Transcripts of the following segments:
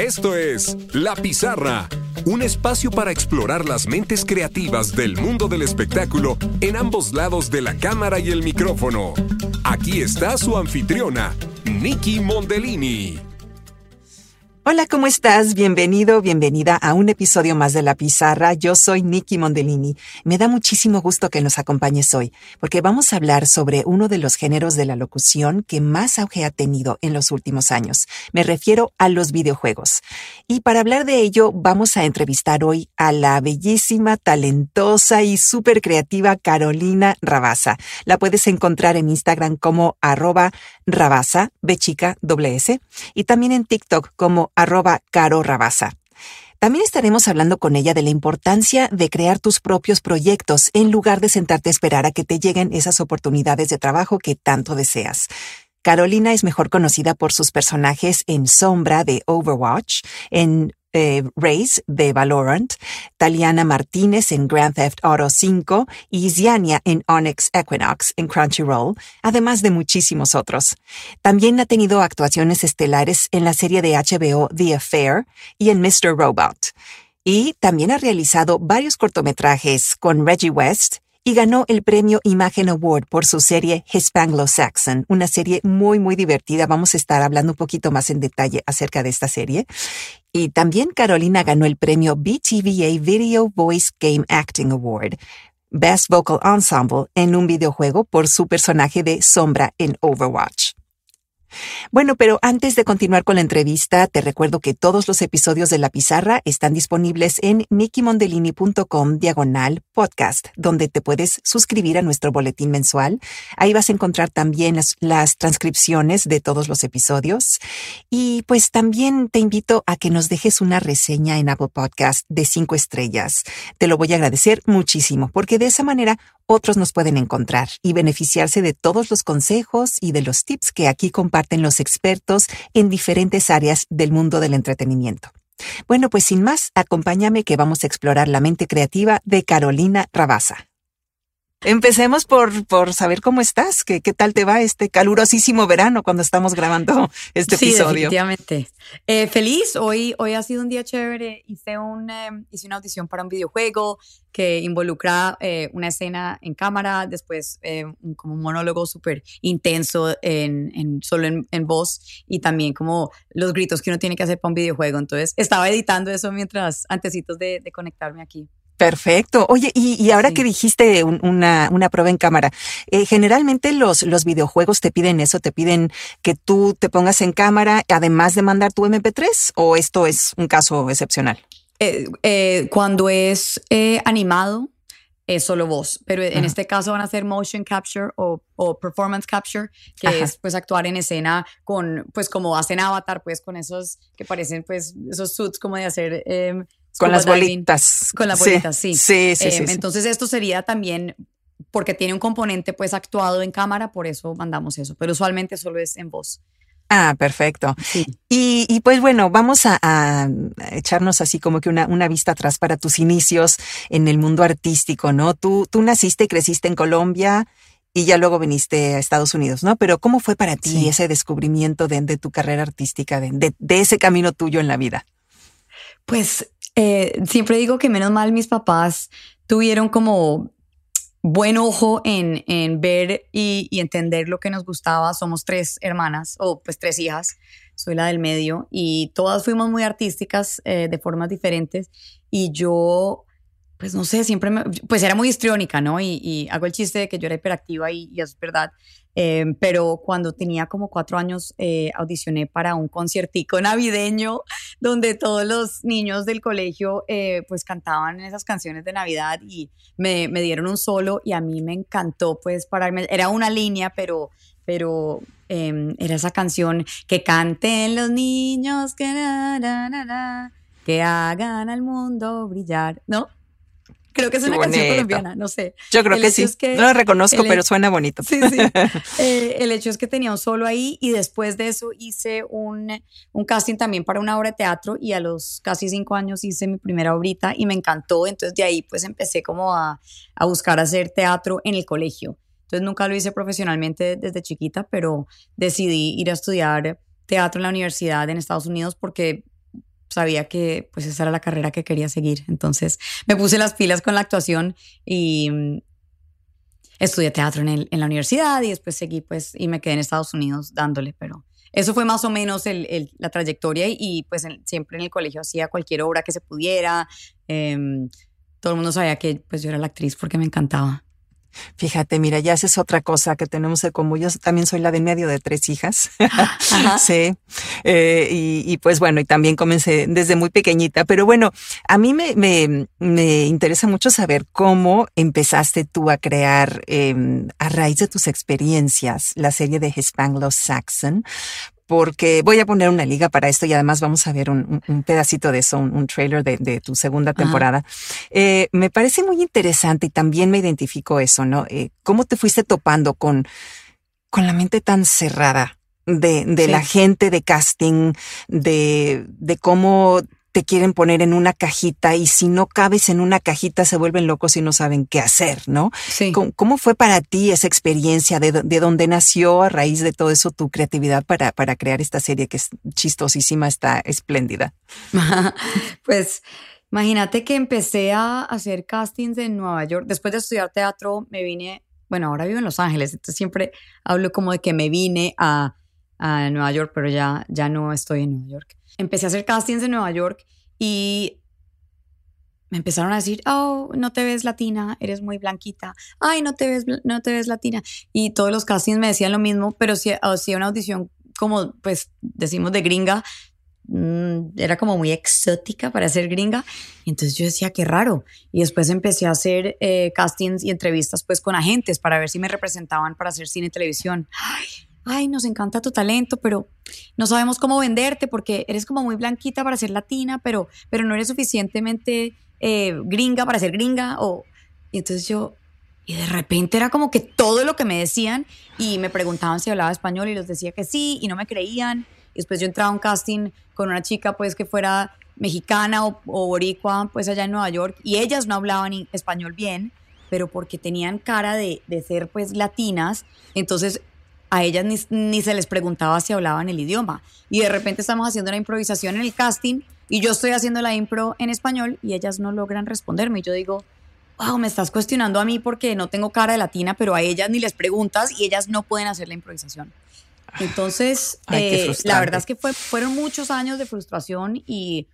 Esto es La Pizarra, un espacio para explorar las mentes creativas del mundo del espectáculo en ambos lados de la cámara y el micrófono. Aquí está su anfitriona, Nikki Mondellini. Hola, ¿cómo estás? Bienvenido, bienvenida a un episodio más de La Pizarra. Yo soy Nikki Mondellini. Me da muchísimo gusto que nos acompañes hoy, porque vamos a hablar sobre uno de los géneros de la locución que más auge ha tenido en los últimos años. Me refiero a los videojuegos. Y para hablar de ello, vamos a entrevistar hoy a la bellísima, talentosa y súper creativa Carolina Rabasa. La puedes encontrar en Instagram como arroba rabasa, bechica, doble S, y también en TikTok como arroba Caro Rabasa. También estaremos hablando con ella de la importancia de crear tus propios proyectos en lugar de sentarte a esperar a que te lleguen esas oportunidades de trabajo que tanto deseas. Carolina es mejor conocida por sus personajes en Sombra de Overwatch, en eh, Race de Valorant, Taliana Martínez en Grand Theft Auto 5 y Ziania en Onyx Equinox en Crunchyroll, además de muchísimos otros. También ha tenido actuaciones estelares en la serie de HBO The Affair y en Mr. Robot. Y también ha realizado varios cortometrajes con Reggie West y ganó el premio Imagen Award por su serie Hispanglo-Saxon, una serie muy, muy divertida. Vamos a estar hablando un poquito más en detalle acerca de esta serie. Y también Carolina ganó el premio BTVA Video Voice Game Acting Award. Best Vocal Ensemble en un videojuego por su personaje de Sombra en Overwatch. Bueno, pero antes de continuar con la entrevista, te recuerdo que todos los episodios de La Pizarra están disponibles en nikkimondellini.com diagonal podcast, donde te puedes suscribir a nuestro boletín mensual. Ahí vas a encontrar también las transcripciones de todos los episodios. Y pues también te invito a que nos dejes una reseña en Apple Podcast de cinco estrellas. Te lo voy a agradecer muchísimo, porque de esa manera otros nos pueden encontrar y beneficiarse de todos los consejos y de los tips que aquí comparten los expertos en diferentes áreas del mundo del entretenimiento. Bueno, pues sin más, acompáñame que vamos a explorar la mente creativa de Carolina Rabasa. Empecemos por, por saber cómo estás, ¿Qué, qué tal te va este calurosísimo verano cuando estamos grabando este sí, episodio. Definitivamente. Eh, feliz, hoy, hoy ha sido un día chévere. Hice, un, eh, hice una audición para un videojuego que involucra eh, una escena en cámara, después eh, un, como un monólogo súper intenso en, en, solo en, en, voz y también como los gritos que uno tiene que hacer para un videojuego. Entonces estaba editando eso mientras, antecitos de, de conectarme aquí. Perfecto. Oye, y, y ahora sí. que dijiste un, una, una prueba en cámara, eh, generalmente los, los videojuegos te piden eso, te piden que tú te pongas en cámara además de mandar tu MP3 o esto es un caso excepcional? Eh, eh, cuando es eh, animado, es solo voz, pero en Ajá. este caso van a hacer motion capture o, o performance capture, que Ajá. es pues actuar en escena con, pues como hacen Avatar, pues con esos que parecen pues esos suits como de hacer... Eh, con las bolitas. Con las bolitas, sí. Sí, sí, eh, sí, sí, Entonces esto sería también porque tiene un componente pues actuado en cámara, por eso mandamos eso, pero usualmente solo es en voz. Ah, perfecto. Sí. Y, y, pues bueno, vamos a, a, echarnos así como que una, una, vista atrás para tus inicios en el mundo artístico, ¿no? Tú, tú naciste y creciste en Colombia y ya luego viniste a Estados Unidos, ¿no? Pero ¿cómo fue para ti sí. ese descubrimiento de, de, tu carrera artística, de, de, de ese camino tuyo en la vida? Pues eh, siempre digo que menos mal mis papás tuvieron como buen ojo en, en ver y, entender lo que nos gustaba. Somos tres hermanas, o pues tres hijas, soy la del medio, y todas fuimos muy artísticas eh, de formas diferentes. Y yo, pues no sé, siempre me, pues era muy histriónica, ¿no? Y, y, hago el chiste de que yo era hiperactiva y, y es verdad. Eh, pero cuando tenía como cuatro años eh, audicioné para un conciertico navideño donde todos los niños del colegio eh, pues cantaban esas canciones de Navidad y me, me, dieron un solo y a mí me encantó pues pararme, era una línea pero, pero eh, era esa canción que canten los niños que, que hagan al mundo brillar, ¿no? Creo que es una canción colombiana, no sé. Yo creo el que sí. Es que no la reconozco, pero suena bonito. Sí, sí. eh, el hecho es que tenía un solo ahí y después de eso hice un, un, casting también para una obra de teatro y a los casi cinco años hice mi primera obrita y me encantó. Entonces de ahí pues empecé como a, a buscar hacer teatro en el colegio. Entonces nunca lo hice profesionalmente desde chiquita, pero decidí ir a estudiar teatro en la universidad en Estados Unidos porque sabía que pues esa era la carrera que quería seguir. Entonces me puse las pilas con la actuación y mm, estudié teatro en, el, en la universidad y después seguí pues y me quedé en Estados Unidos dándole, pero eso fue más o menos el, la trayectoria y, pues siempre en el colegio hacía cualquier obra que se pudiera. Em, todo el mundo sabía que pues yo era la actriz porque me encantaba. Fíjate, mira, ya esa es otra cosa que tenemos de común. Yo también soy la de medio de tres hijas. sí. Eh, y, pues bueno, y también comencé desde muy pequeñita. Pero bueno, a mí me, me, me interesa mucho saber cómo empezaste tú a crear, em, a raíz de tus experiencias, la serie de Hispanglo Saxon, porque voy a poner una liga para esto y además vamos a ver un, pedacito de eso, un, trailer de, tu segunda temporada. Eh, me parece muy interesante y también me identifico eso, ¿no? Eh, ¿Cómo te fuiste topando con, con la mente tan cerrada de, de la gente de casting, de, de cómo te quieren poner en una cajita y si no cabes en una cajita se vuelven locos y no saben qué hacer, ¿no? Sí. ¿Cómo, fue para ti esa experiencia? ¿De, de dónde nació a raíz de todo eso tu creatividad para, para crear esta serie que es chistosísima, está espléndida? pues imagínate que empecé a hacer castings en Nueva York. Después de estudiar teatro me vine, bueno, ahora vivo en Los Ángeles, entonces siempre hablo como de que me vine a, a Nueva York, pero ya, ya no estoy en Nueva York empecé a hacer castings en Nueva York y me empezaron a decir, oh, no te ves latina, eres muy blanquita, ay, no te ves, no te ves latina. Y todos los castings me decían lo mismo, pero si hacía una audición como, pues, decimos de gringa, mm, era como muy exótica para ser gringa. Y entonces yo decía, qué raro. Y después empecé a hacer eh, castings y entrevistas, pues, con agentes para ver si me representaban para hacer cine y televisión. Ay, ay, nos encanta tu talento, pero no sabemos cómo venderte porque eres como muy blanquita para ser latina, pero, pero no eres suficientemente eh, gringa para ser gringa. O, y entonces yo, y de repente era como que todo lo que me decían y me preguntaban si hablaba español y les decía que sí y no me creían. Y después yo entraba a un casting con una chica pues que fuera mexicana o, o boricua pues allá en Nueva York y ellas no hablaban español bien pero porque tenían cara de, de, ser pues latinas, entonces a ellas ni, se les preguntaba si hablaban el idioma. Y de repente estamos haciendo una improvisación en el casting y yo estoy haciendo la impro en español y ellas no logran responderme. Y yo digo, wow, me estás cuestionando a mí porque no tengo cara de latina, pero a ellas ni les preguntas y ellas no pueden hacer la improvisación. Entonces, eh, la verdad es que fue, fueron muchos años de frustración y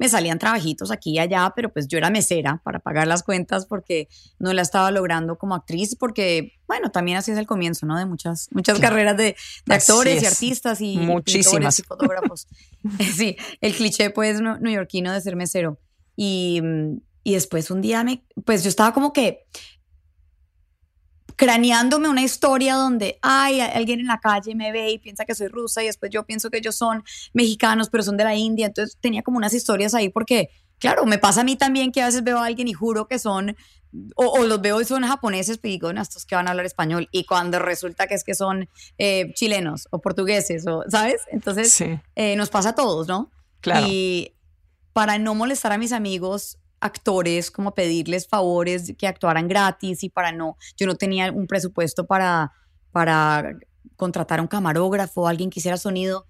me salían trabajitos aquí y allá, pero pues yo era mesera para pagar las cuentas porque no la estaba logrando como actriz, porque bueno, también así es el comienzo, ¿no? De muchas, muchas carreras de, actores y artistas y Muchísimas. y fotógrafos. sí, el cliché pues neoyorquino de ser mesero. Y, y después un día me, pues yo estaba como que craneándome una historia donde, hay alguien en la calle me ve y piensa que soy rusa y después yo pienso que ellos son mexicanos, pero son de la India. Entonces tenía como unas historias ahí porque, claro, me pasa a mí también que a veces veo a alguien y juro que son, o, los veo y son japoneses, y digo, no, estos que van a hablar español. Y cuando resulta que es que son eh, chilenos o portugueses, o, ¿sabes? Entonces eh, nos pasa a todos, ¿no? Claro. Y para no molestar a mis amigos, actores como pedirles favores que actuaran gratis y para no, yo no tenía un presupuesto para, para contratar a un camarógrafo, alguien que hiciera sonido.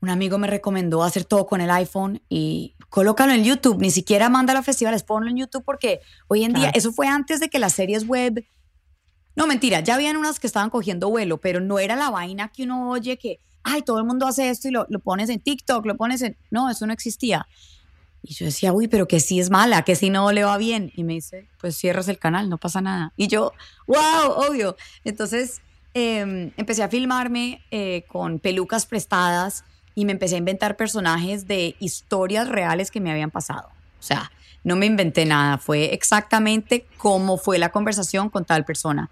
Un amigo me recomendó hacer todo con el iPhone y colócalo en YouTube, ni siquiera manda a festivales, ponlo en YouTube porque hoy en día, eso fue antes de que las series web, no mentira, ya habían unas que estaban cogiendo vuelo, pero no era la vaina que uno oye que, ay, todo el mundo hace esto y lo, lo pones en TikTok, lo pones en, no, eso no existía. Y yo decía, uy, pero que si es mala, que si no le va bien. Y me dice, pues cierras el canal, no pasa nada. Y yo, wow, obvio. Entonces em, empecé a filmarme eh, con pelucas prestadas y me empecé a inventar personajes de historias reales que me habían pasado. O sea, no me inventé nada, fue exactamente cómo fue la conversación con tal persona.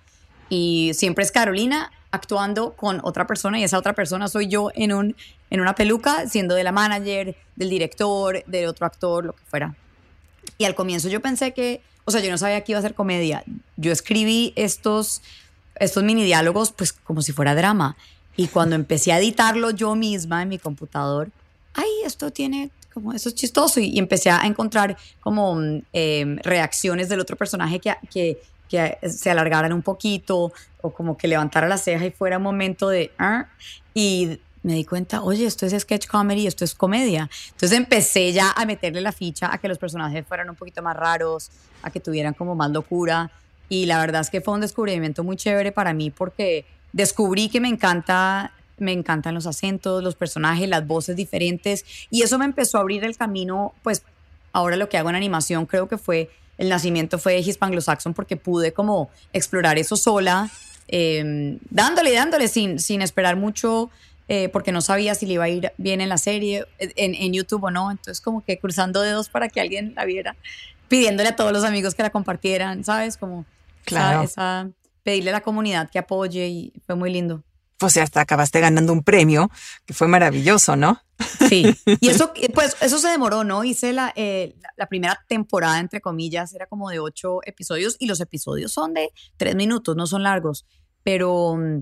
Y siempre es Carolina actuando con otra persona y esa otra persona soy yo en, un, en una peluca, siendo de la manager, del director, de otro actor, lo que fuera. Y al comienzo yo pensé que, o sea, yo no sabía que iba a ser comedia. Yo escribí estos, estos mini diálogos pues como si fuera drama. Y cuando empecé a editarlo yo misma en mi computador, ay, esto tiene como, eso es chistoso. Y, empecé a encontrar como em, reacciones del otro personaje que, que, que se alargaran un poquito o como que levantara la ceja y fuera un momento de... Ah", y me di cuenta, oye, esto es sketch comedy, esto es comedia. Entonces empecé ya a meterle la ficha a que los personajes fueran un poquito más raros, a que tuvieran como más locura. Y la verdad es que fue un descubrimiento muy chévere para mí porque descubrí que me encanta me encantan los acentos, los personajes, las voces diferentes y eso me empezó a abrir el camino, pues ahora lo que hago en animación creo que fue el nacimiento fue de Anglo-Saxon porque pude como explorar eso sola, eh, dándole, dándole sin, sin esperar mucho eh, porque no sabía si le iba a ir bien en la serie, en, en, YouTube o no. Entonces, como que cruzando dedos para que alguien la viera, pidiéndole a todos los amigos que la compartieran, ¿sabes? Como claro. esa, pedirle a la comunidad que apoye y fue muy lindo. Pues hasta acabaste ganando un premio, que fue maravilloso, ¿no? Sí, y eso, pues eso se demoró, ¿no? Hice la, eh, la primera temporada, entre comillas, era como de ocho episodios y los episodios son de tres minutos, no son largos, pero mm,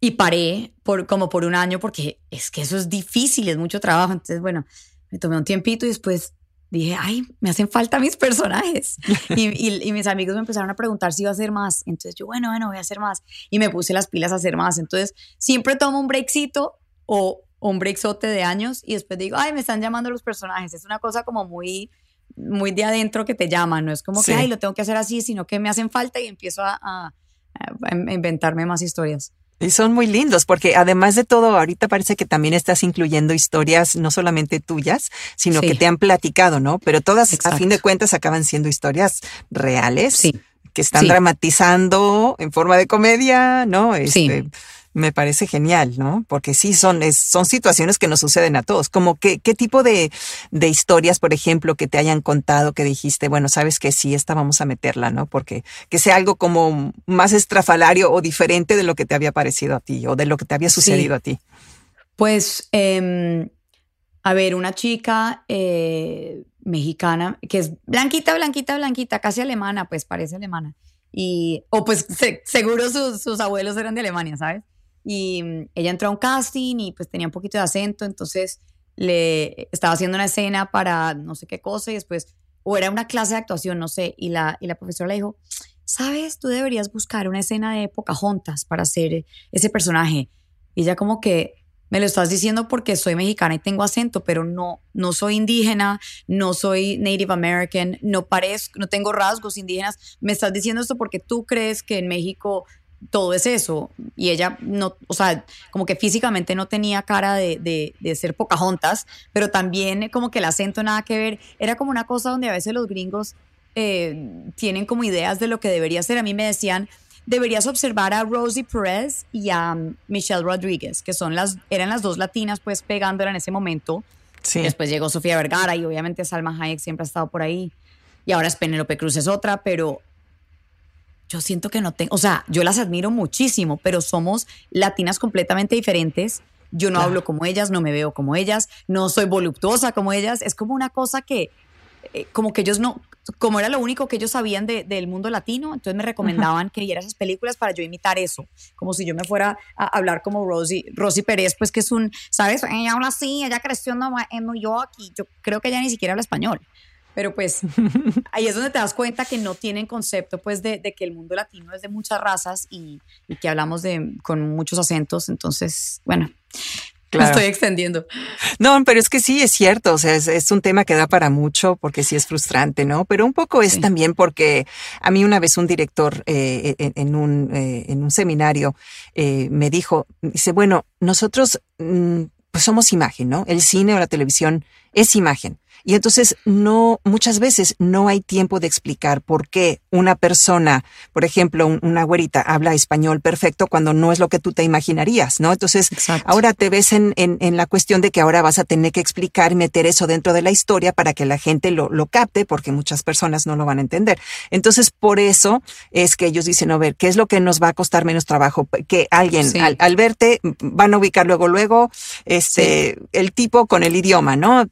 y paré por, como por un año porque es que eso es difícil, es mucho trabajo. Entonces, bueno, me tomé un tiempito y después dije, ay, me hacen falta mis personajes. y, y, mis amigos me empezaron a preguntar si iba a hacer más. Entonces yo, bueno, bueno, voy a hacer más. Y me puse las pilas a hacer más. Entonces siempre tomo un breakcito o un breakzote de años y después digo, ay, me están llamando los personajes. Es una cosa como muy muy de adentro que te llaman, no es como que, ay, lo tengo que hacer así, sino que me hacen falta y empiezo a, a inventarme más historias. Y son muy lindos porque además de todo, ahorita parece que también estás incluyendo historias no solamente tuyas, sino que te han platicado, ¿no? Pero todas a fin de cuentas acaban siendo historias reales. Que están dramatizando en forma de comedia, ¿no? Este, me parece genial, ¿no? Porque sí, son, son situaciones que nos suceden a todos. Como que, qué tipo de, de, historias, por ejemplo, que te hayan contado que dijiste, bueno, sabes que sí, esta vamos a meterla, ¿no? Porque que sea algo como más estrafalario o diferente de lo que te había parecido a ti o de lo que te había sucedido a ti. Pues, eh, a ver, una chica eh, mexicana que es blanquita, blanquita, blanquita, casi alemana, pues parece alemana. Y, o pues seguro sus, sus abuelos eran de Alemania, ¿sabes? Y mm, ella entró a un casting y pues tenía un poquito de acento, entonces le estaba haciendo una escena para no sé qué cosa y después, o era una clase de actuación, no sé, y la, y la profesora le dijo, sabes, tú deberías buscar una escena de Pocahontas para hacer ese personaje. Y ella como que, me lo estás diciendo porque soy mexicana y tengo acento, pero no, no soy indígena, no soy Native American, no parezco, no tengo rasgos indígenas. Me estás diciendo esto porque tú crees que en México todo es eso. Y ella no, o sea, como que físicamente no tenía cara de, de, de, ser Pocahontas, pero también como que el acento nada que ver. Era como una cosa donde a veces los gringos eh, tienen como ideas de lo que debería ser. A mí me decían, deberías observar a Rosie Perez y a um, Michelle Rodríguez, que son las, eran las dos latinas pues pegándola en ese momento. Sí. Después llegó Sofía Vergara y obviamente Salma Hayek siempre ha estado por ahí. Y ahora es Penélope Cruz es otra, pero yo siento que no tengo, o sea, yo las admiro muchísimo, pero somos latinas completamente diferentes. Yo no hablo como ellas, no me veo como ellas, no soy voluptuosa como ellas. Es como una cosa que, eh, como que ellos no, como era lo único que ellos sabían del mundo latino, entonces me recomendaban que viera esas películas para yo imitar eso, como si yo me fuera a hablar como Rosie, Rosie Pérez, pues que es un, ¿sabes? Ella habla así, ella creció en New York y yo creo que ella ni siquiera habla español. Pero pues ahí es donde te das cuenta que no tienen concepto pues de, que el mundo latino es de muchas razas y, que hablamos de, con muchos acentos. Entonces, bueno, Claro. estoy extendiendo. No, pero es que sí, es cierto, o sea, es, un tema que da para mucho porque sí es frustrante, ¿no? Pero un poco es también porque a mí una vez un director eh, en, un, eh, en un seminario eh, me dijo, dice, bueno, nosotros mm, pues somos imagen, ¿no? El cine o la televisión es imagen. Y entonces no, muchas veces no hay tiempo de explicar por qué una persona, por ejemplo, una güerita habla español perfecto cuando no es lo que tú te imaginarías, ¿no? Entonces, ahora te ves en, en, en, la cuestión de que ahora vas a tener que explicar y meter eso dentro de la historia para que la gente lo, lo capte, porque muchas personas no lo van a entender. Entonces, por eso es que ellos dicen, a ver, ¿qué es lo que nos va a costar menos trabajo? Que alguien al, verte van a ubicar luego, luego, este, el tipo con el idioma, ¿no?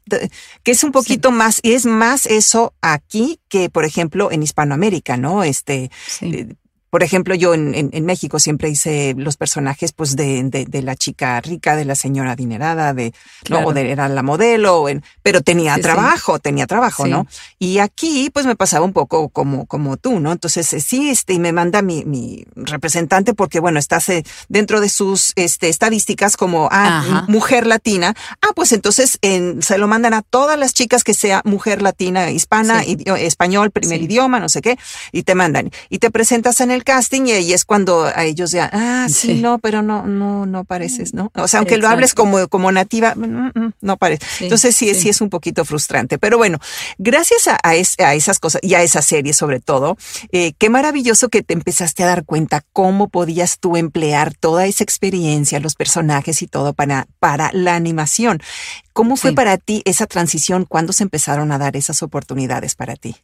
Que es un poco poquito más, y es más eso aquí que, por ejemplo, en Hispanoamérica, ¿no? Este, eh, por ejemplo, yo en, en, México siempre hice los personajes pues de, de, la chica rica, de la señora adinerada, de, no, de, era la modelo, en, pero tenía trabajo, tenía trabajo, ¿no? Y aquí pues me pasaba un poco como, como tú, ¿no? Entonces eh, sí, este, y me manda mi, mi representante porque, bueno, estás eh, dentro de sus este, estadísticas como, ah, mujer latina, ah, pues entonces en, se lo mandan a todas las chicas que sea mujer latina, hispana, español, primer idioma, no sé qué, y te mandan. Y te presentas en el casting y ahí es cuando a ellos ya, ah, sí, no, pero no, no, no pareces, ¿no? O sea, aunque lo hables como, como nativa, mm, mm, mm, no parece. Entonces sí, sí, es un poquito frustrante. Pero bueno, gracias a, a, esas cosas y a esa serie sobre todo, eh, qué maravilloso que te empezaste a dar cuenta cómo podías tú emplear toda esa experiencia, los personajes y todo para, para la animación. ¿Cómo fue para ti esa transición? ¿Cuándo se empezaron a dar esas oportunidades para ti?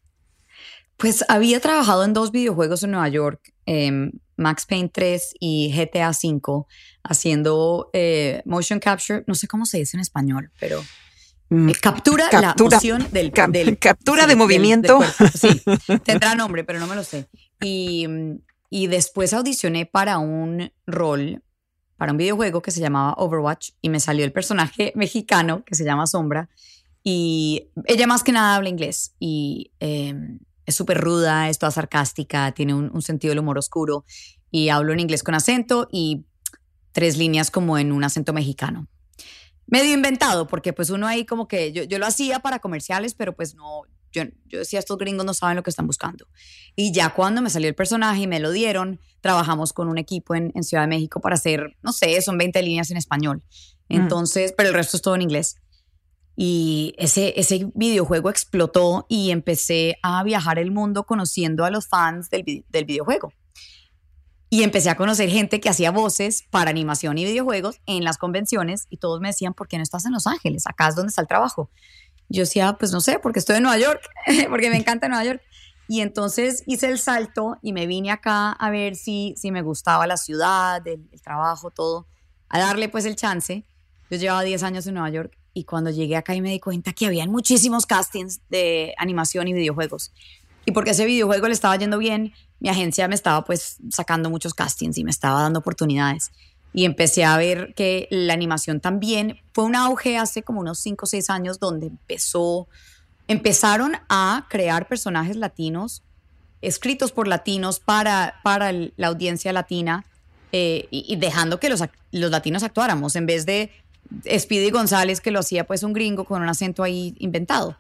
Pues había trabajado en dos videojuegos en Nueva York, em, Max Payne 3 y GTA 5, haciendo eh, motion capture, no sé cómo se dice en español, pero mm, eh, captura, la moción del, captura de movimiento. sí, tendrá nombre, pero no me lo sé. Y, y después audicioné para un rol para un videojuego que se llamaba Overwatch y me salió el personaje mexicano que se llama Sombra y ella más que nada habla inglés y em, es súper ruda, es toda sarcástica, tiene un, sentido del humor oscuro y hablo en inglés con acento y tres líneas como en un acento mexicano. Medio inventado, porque pues uno ahí como que yo, yo lo hacía para comerciales, pero pues no, yo, decía, estos gringos no saben lo que están buscando. Y ya cuando me salió el personaje y me lo dieron, trabajamos con un equipo en, Ciudad de México para hacer, no sé, son 20 líneas en español. Mm. Entonces, pero el resto es todo en inglés. Y ese, ese videojuego explotó y empecé a viajar el mundo conociendo a los fans del, del videojuego. Y empecé a conocer gente que hacía voces para animación y videojuegos en las convenciones y todos me decían, ¿por qué no estás en Los Ángeles? Acá es donde está el trabajo. Yo decía, pues no sé, porque estoy en Nueva York, porque me encanta Nueva York. Y entonces hice el salto y me vine acá a ver si, si me gustaba la ciudad, el, trabajo, todo, a darle pues el chance. Yo llevaba 10 años en Nueva York y cuando llegué acá y me di cuenta que habían muchísimos castings de animación y videojuegos. Y porque ese videojuego le estaba yendo bien, mi agencia me estaba pues sacando muchos castings y me estaba dando oportunidades y empecé a ver que la animación también fue un auge hace como unos 5 o 6 años donde empezó, empezaron a crear personajes latinos escritos por latinos para, para la audiencia latina eh, y, dejando que los, los latinos actuáramos en vez de Speedy González que lo hacía pues un gringo con un acento ahí inventado.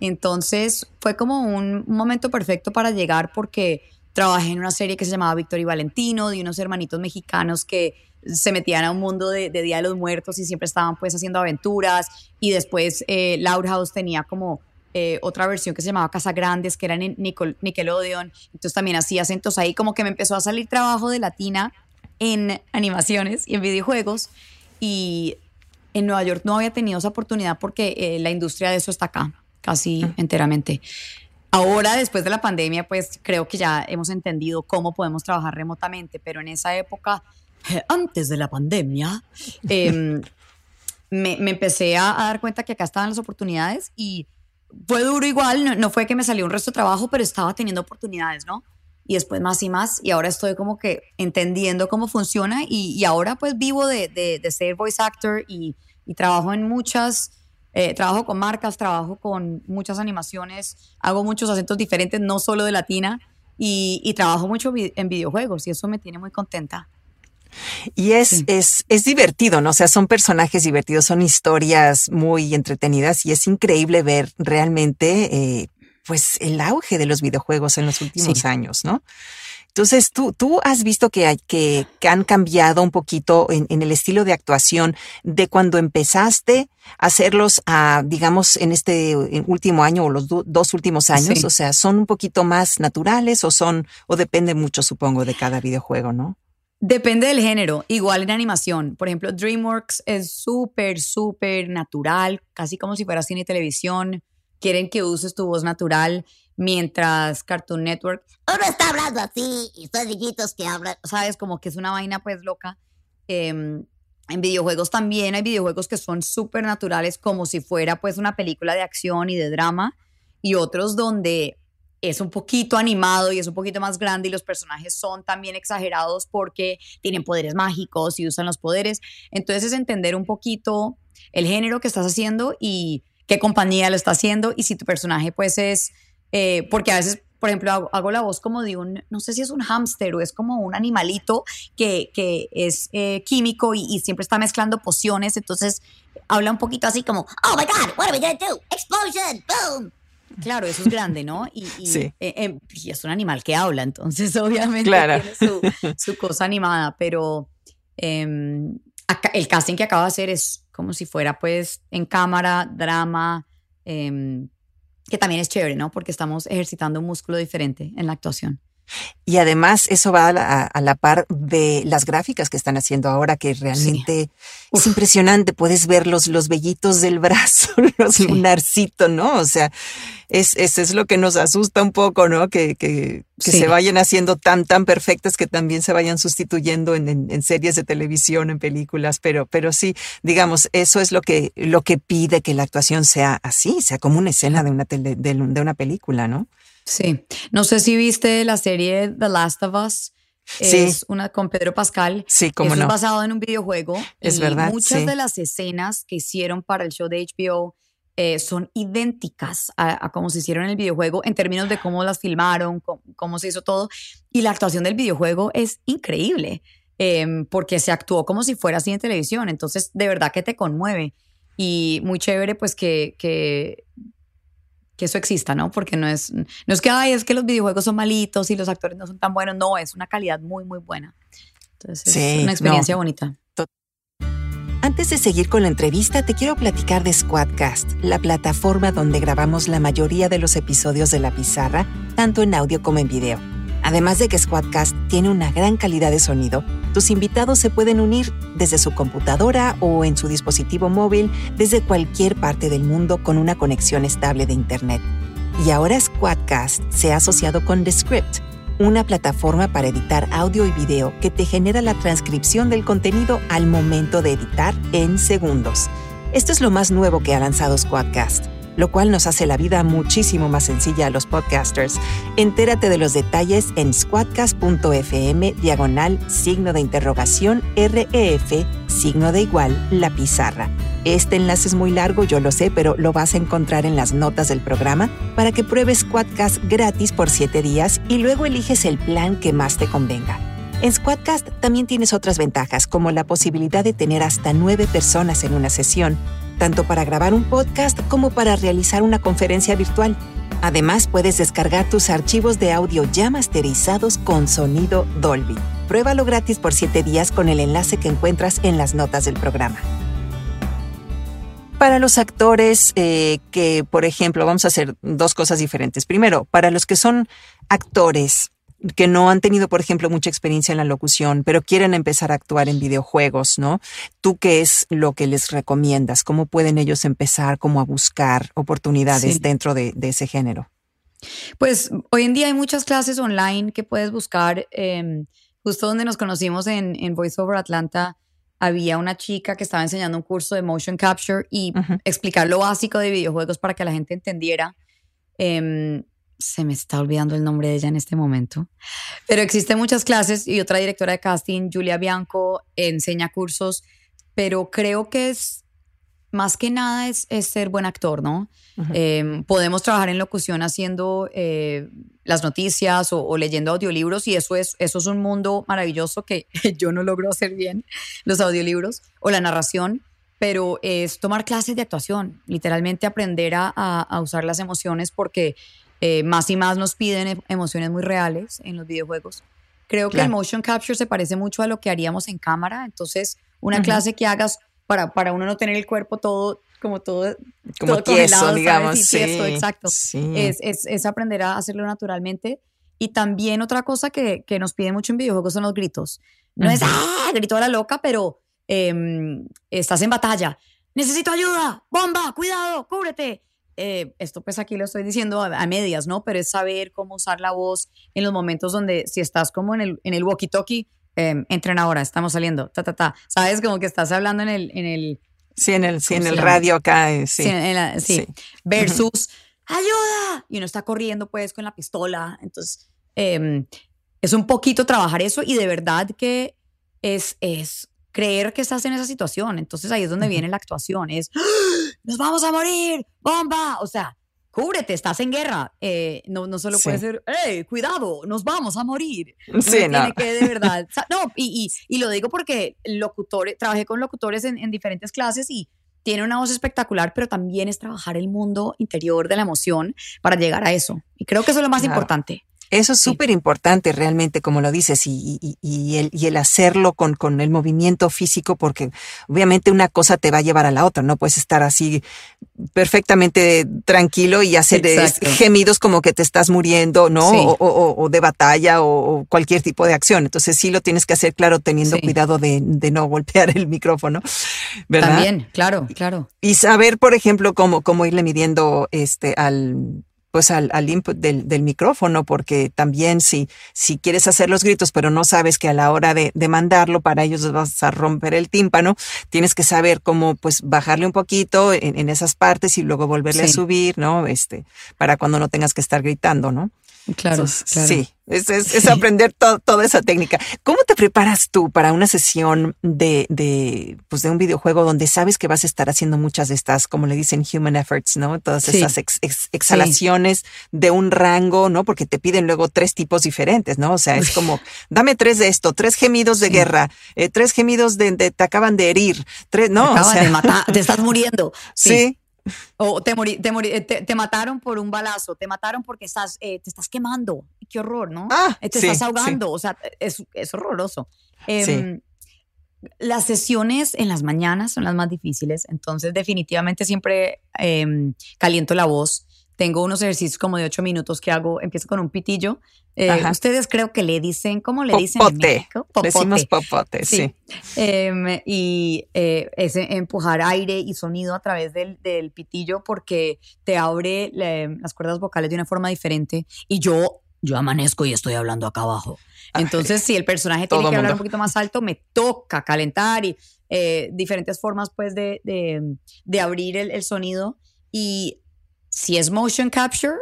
Entonces fue como un momento perfecto para llegar porque trabajé en una serie que se llamaba Víctor y Valentino, de unos hermanitos mexicanos que se metían a un mundo de, Día de los Muertos y siempre estaban pues haciendo aventuras. Y después eh, Loud House tenía como eh, otra versión que se llamaba Casa Grandes, que era en Nickelodeon, entonces también hacía acentos ahí, como que me empezó a salir trabajo de latina en animaciones y en videojuegos. Y en Nueva York no había tenido esa oportunidad porque eh, la industria de eso está acá, casi enteramente. Ahora, después de la pandemia, pues creo que ya hemos entendido cómo podemos trabajar remotamente, pero en esa época antes de la pandemia, em, me, empecé a, dar cuenta que acá estaban las oportunidades y fue duro igual, no, fue que me salió un resto de trabajo, pero estaba teniendo oportunidades, ¿no? Y después más y más, y ahora estoy como que entendiendo cómo funciona y, ahora pues vivo de, de, ser voice actor y, trabajo en muchas, eh, trabajo con marcas, trabajo con muchas animaciones, hago muchos acentos diferentes, no solo de latina, y, y trabajo mucho en videojuegos y eso me tiene muy contenta. Y es, es, es divertido, ¿no? O sea, son personajes divertidos, son historias muy entretenidas y es increíble ver realmente, eh, pues, el auge de los videojuegos en los últimos años, ¿no? Entonces, tú, tú has visto que, hay, que, que han cambiado un poquito en, en, el estilo de actuación de cuando empezaste a hacerlos, a, digamos, en este último año o los dos últimos años. O sea, son un poquito más naturales o son, o depende mucho, supongo, de cada videojuego, ¿no? Depende del género, igual en animación. Por ejemplo, DreamWorks es súper, súper natural, casi como si fuera cine y televisión. Quieren que uses tu voz natural, mientras Cartoon Network, uno está hablando así y son niñitos que hablan. Sabes, como que es una vaina pues loca. Em, en videojuegos también hay videojuegos que son súper naturales, como si fuera pues una película de acción y de drama, y otros donde es un poquito animado y es un poquito más grande y los personajes son también exagerados porque tienen poderes mágicos y usan los poderes. Entonces es entender un poquito el género que estás haciendo y qué compañía lo está haciendo y si tu personaje pues es, eh, porque a veces, por ejemplo, hago, la voz como de un, no sé si es un hámster o es como un animalito que, que es eh, químico y, y, siempre está mezclando pociones, entonces habla un poquito así como, oh my god, what are we gonna do? Explosion, boom. Claro, eso es grande, ¿no? Y, y, eh, eh, y, es un animal que habla, entonces obviamente claro. tiene su, su, cosa animada, pero eh, acá, el casting que acabo de hacer es como si fuera pues en cámara, drama, em, que también es chévere, ¿no? Porque estamos ejercitando un músculo diferente en la actuación. Y además eso va a la, a la, par de las gráficas que están haciendo ahora, que realmente sí. es impresionante. Puedes ver los, los vellitos del brazo, los sí. lunarcitos, ¿no? O sea, es, es, es, lo que nos asusta un poco, ¿no? Que, que, que sí. se vayan haciendo tan, tan perfectas que también se vayan sustituyendo en, en, en, series de televisión, en películas. Pero, pero sí, digamos, eso es lo que, lo que pide que la actuación sea así, sea como una escena de una, tele, de, de una película, ¿no? Sí, no sé si viste la serie The Last of Us. Sí. Es una con Pedro Pascal. Sí, como no. es basado en un videojuego. Es y verdad. Muchas sí. de las escenas que hicieron para el show de HBO eh, son idénticas a, a, cómo se hicieron en el videojuego en términos de cómo las filmaron, cómo, cómo se hizo todo. Y la actuación del videojuego es increíble eh, porque se actuó como si fuera así en televisión. Entonces, de verdad que te conmueve. Y muy chévere, pues que, que que eso exista, ¿no? Porque no es, no es que, ay, es que los videojuegos son malitos y los actores no son tan buenos, no, es una calidad muy, muy buena. Entonces, sí, es una experiencia no. bonita. Antes de seguir con la entrevista, te quiero platicar de Squadcast, la plataforma donde grabamos la mayoría de los episodios de La Pizarra, tanto en audio como en video. Además de que Squadcast tiene una gran calidad de sonido, tus invitados se pueden unir desde su computadora o en su dispositivo móvil desde cualquier parte del mundo con una conexión estable de Internet. Y ahora Squadcast se ha asociado con The Script, una plataforma para editar audio y video que te genera la transcripción del contenido al momento de editar en segundos. Esto es lo más nuevo que ha lanzado Squadcast lo cual nos hace la vida muchísimo más sencilla a los podcasters. Entérate de los detalles en squadcast.fm diagonal signo de interrogación REF signo de igual la pizarra. Este enlace es muy largo, yo lo sé, pero lo vas a encontrar en las notas del programa para que pruebes Squadcast gratis por 7 días y luego eliges el plan que más te convenga. En Squadcast también tienes otras ventajas, como la posibilidad de tener hasta nueve personas en una sesión, tanto para grabar un podcast como para realizar una conferencia virtual. Además, puedes descargar tus archivos de audio ya masterizados con sonido Dolby. Pruébalo gratis por 7 días con el enlace que encuentras en las notas del programa. Para los actores eh, que, por ejemplo, vamos a hacer dos cosas diferentes. Primero, para los que son actores que no han tenido, por ejemplo, mucha experiencia en la locución, pero quieren empezar a actuar en videojuegos, ¿no? ¿Tú qué es lo que les recomiendas? ¿Cómo pueden ellos empezar como a buscar oportunidades sí. dentro de, de, ese género? Pues hoy en día hay muchas clases online que puedes buscar. Eh, justo donde nos conocimos en, en VoiceOver Atlanta, había una chica que estaba enseñando un curso de motion capture y uh -huh. explicar lo básico de videojuegos para que la gente entendiera. Eh, se me está olvidando el nombre de ella en este momento, pero existen muchas clases y otra directora de casting, Julia Bianco, enseña cursos, pero creo que es más que nada es, es ser buen actor, ¿no? Uh -huh. eh, podemos trabajar en locución haciendo eh, las noticias o, o, leyendo audiolibros y eso es, eso es un mundo maravilloso que yo no logro hacer bien, los audiolibros o la narración, pero es tomar clases de actuación, literalmente aprender a, a, a usar las emociones porque eh, más y más nos piden emociones muy reales en los videojuegos. Creo que claro. el motion capture se parece mucho a lo que haríamos en cámara, entonces una uh -huh. clase que hagas para, para uno no tener el cuerpo todo como todo como todo tieso, digamos, sí, tieso, exacto. Sí. Es, es, es, aprender a hacerlo naturalmente. Y también otra cosa que, que nos piden mucho en videojuegos son los gritos. No uh -huh. es ¡ah! grito a la loca, pero eh, estás en batalla. Necesito ayuda, bomba, cuidado, cúbrete eh, esto pues aquí lo estoy diciendo a, a, medias, ¿no? Pero es saber cómo usar la voz en los momentos donde si estás como en el, en el walkie-talkie, eh, entren ahora, estamos saliendo, ta, ta, ta. ¿Sabes? Como que estás hablando en el... En el sí, en el, sí, en el radio acá, eh, sí. Sí, la, sí. sí. Versus ayuda, y uno está corriendo pues con la pistola. Entonces, em, es un poquito trabajar eso y de verdad que es, es creer que estás en esa situación. Entonces ahí es donde viene la actuación, es, ¡Ah! nos vamos a morir, bomba, o sea, cúbrete, estás en guerra. Eh, no, no solo puede ser, hey, cuidado, nos vamos a morir. Sí, no. Tiene que de verdad. no, y, y, y, lo digo porque locutores, trabajé con locutores en, en, diferentes clases y tiene una voz espectacular, pero también es trabajar el mundo interior de la emoción para llegar a eso. Y creo que eso es lo más claro. importante. Eso es súper importante realmente, como lo dices, y, y, y, el, y el hacerlo con, con el movimiento físico, porque obviamente una cosa te va a llevar a la otra, no puedes estar así perfectamente tranquilo y hacer Exacto. gemidos como que te estás muriendo, ¿no? Sí. O, o, o, de batalla o, o, cualquier tipo de acción. Entonces sí lo tienes que hacer, claro, teniendo sí. cuidado de, de, no golpear el micrófono, ¿verdad? También, claro, claro. Y saber, por ejemplo, cómo, cómo irle midiendo este al pues al, al input del, del, micrófono, porque también si, si quieres hacer los gritos, pero no sabes que a la hora de, de mandarlo, para ellos vas a romper el tímpano, tienes que saber cómo pues bajarle un poquito en, en esas partes y luego volverle sí. a subir, ¿no? Este, para cuando no tengas que estar gritando, ¿no? Claro, Entonces, claro. Sí, es, es, es aprender to, toda esa técnica. ¿Cómo te preparas tú para una sesión de, de, pues de un videojuego donde sabes que vas a estar haciendo muchas de estas, como le dicen, human efforts, ¿no? Todas sí. esas ex, ex, exhalaciones sí. de un rango, ¿no? Porque te piden luego tres tipos diferentes, ¿no? O sea, es como, dame tres de esto, tres gemidos de sí. guerra, eh, tres gemidos de, de, te acaban de herir, tres, no. Te acaban o sea, de matar, te estás muriendo. sí. O te, mori, te, mori, te, te, mataron por un balazo, te mataron porque estás, eh, te estás quemando. Qué horror, ¿no? Ah, te sí, estás ahogando, sí. o sea, es, es horroroso. Eh, las sesiones en las mañanas son las más difíciles, entonces definitivamente siempre eh, caliento la voz. Tengo unos ejercicios como de ocho minutos que hago, empiezo con un pitillo. Eh, ustedes creo que le dicen, ¿cómo le dicen popote. en México? Popote. Decimos popote, sí. sí. Eh, y eh, es empujar aire y sonido a través del, del pitillo porque te abre las cuerdas vocales de una forma diferente. Y yo, yo amanezco y estoy hablando acá abajo. Entonces, si el personaje tiene que mundo. hablar un poquito más alto, me toca calentar y eh, diferentes formas pues de, de, de abrir el, el sonido. Y si es motion capture,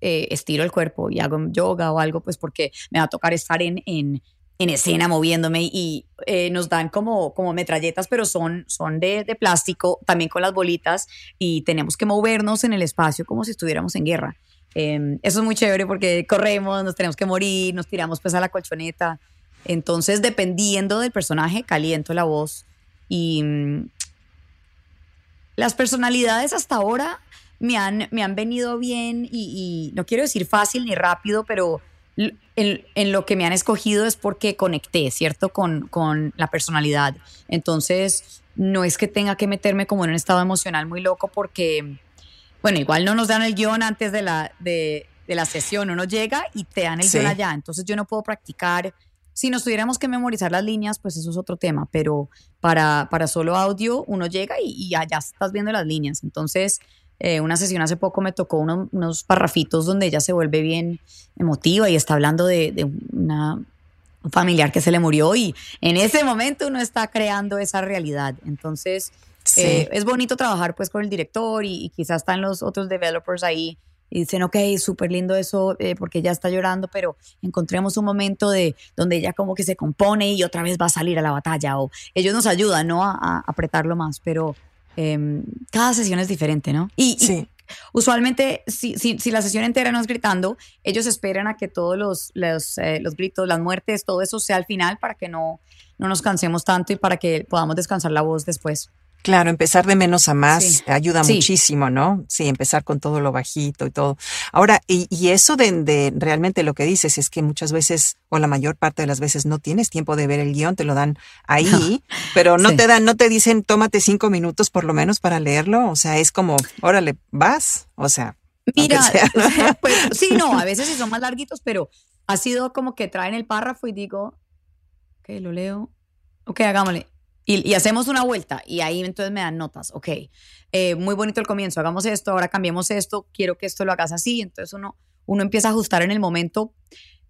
eh, estiro el cuerpo y hago yoga o algo, pues porque me va a tocar estar en, en, en escena moviéndome y eh, nos dan como, como metralletas, pero son, son de, de, plástico, también con las bolitas y tenemos que movernos en el espacio como si estuviéramos en guerra. Eh, eso es muy chévere porque corremos, nos tenemos que morir, nos tiramos pues a la colchoneta. Entonces, dependiendo del personaje, caliento la voz y mmm, las personalidades hasta ahora me han, me han venido bien y, y, no quiero decir fácil ni rápido, pero en, en, lo que me han escogido es porque conecté, ¿cierto? Con, con la personalidad. Entonces, no es que tenga que meterme como en un estado emocional muy loco porque, bueno, igual no nos dan el guion antes de la, de, de la sesión, uno llega y te dan el sí. guion allá. Entonces, yo no puedo practicar. Si nos tuviéramos que memorizar las líneas, pues eso es otro tema, pero para, para solo audio uno llega y, y allá estás viendo las líneas. Entonces, eh, una sesión hace poco me tocó uno, unos parrafitos donde ella se vuelve bien emotiva y está hablando de, de una, un familiar que se le murió y en ese momento uno está creando esa realidad. Entonces, sí. eh, es bonito trabajar pues con el director y, y, quizás están los otros developers ahí y dicen, ok, súper lindo eso eh, porque ella está llorando, pero encontremos un momento de donde ella como que se compone y otra vez va a salir a la batalla o ellos nos ayudan, ¿no? A, a apretarlo más, pero eh, cada sesión es diferente, ¿no? Y, sí. y usualmente, si, si, si, la sesión entera no es gritando, ellos esperan a que todos los, los, eh, los, gritos, las muertes, todo eso sea al final para que no, no nos cansemos tanto y para que podamos descansar la voz después. Claro, empezar de menos a más sí. ayuda sí. muchísimo, ¿no? Sí, empezar con todo lo bajito y todo. Ahora, y, y eso de, de, realmente lo que dices es que muchas veces, o la mayor parte de las veces, no tienes tiempo de ver el guion, te lo dan ahí, no. pero no sí. te dan, no te dicen, tómate cinco minutos por lo menos para leerlo. O sea, es como, órale, vas. O sea. Mira, pues sí, no, a veces sí son más larguitos, pero ha sido como que traen el párrafo y digo, ok, lo leo. Ok, hagámosle y, y, hacemos una vuelta y ahí entonces me dan notas, ok, eh, muy bonito el comienzo, hagamos esto, ahora cambiemos esto, quiero que esto lo hagas así, entonces uno, uno empieza a ajustar en el momento.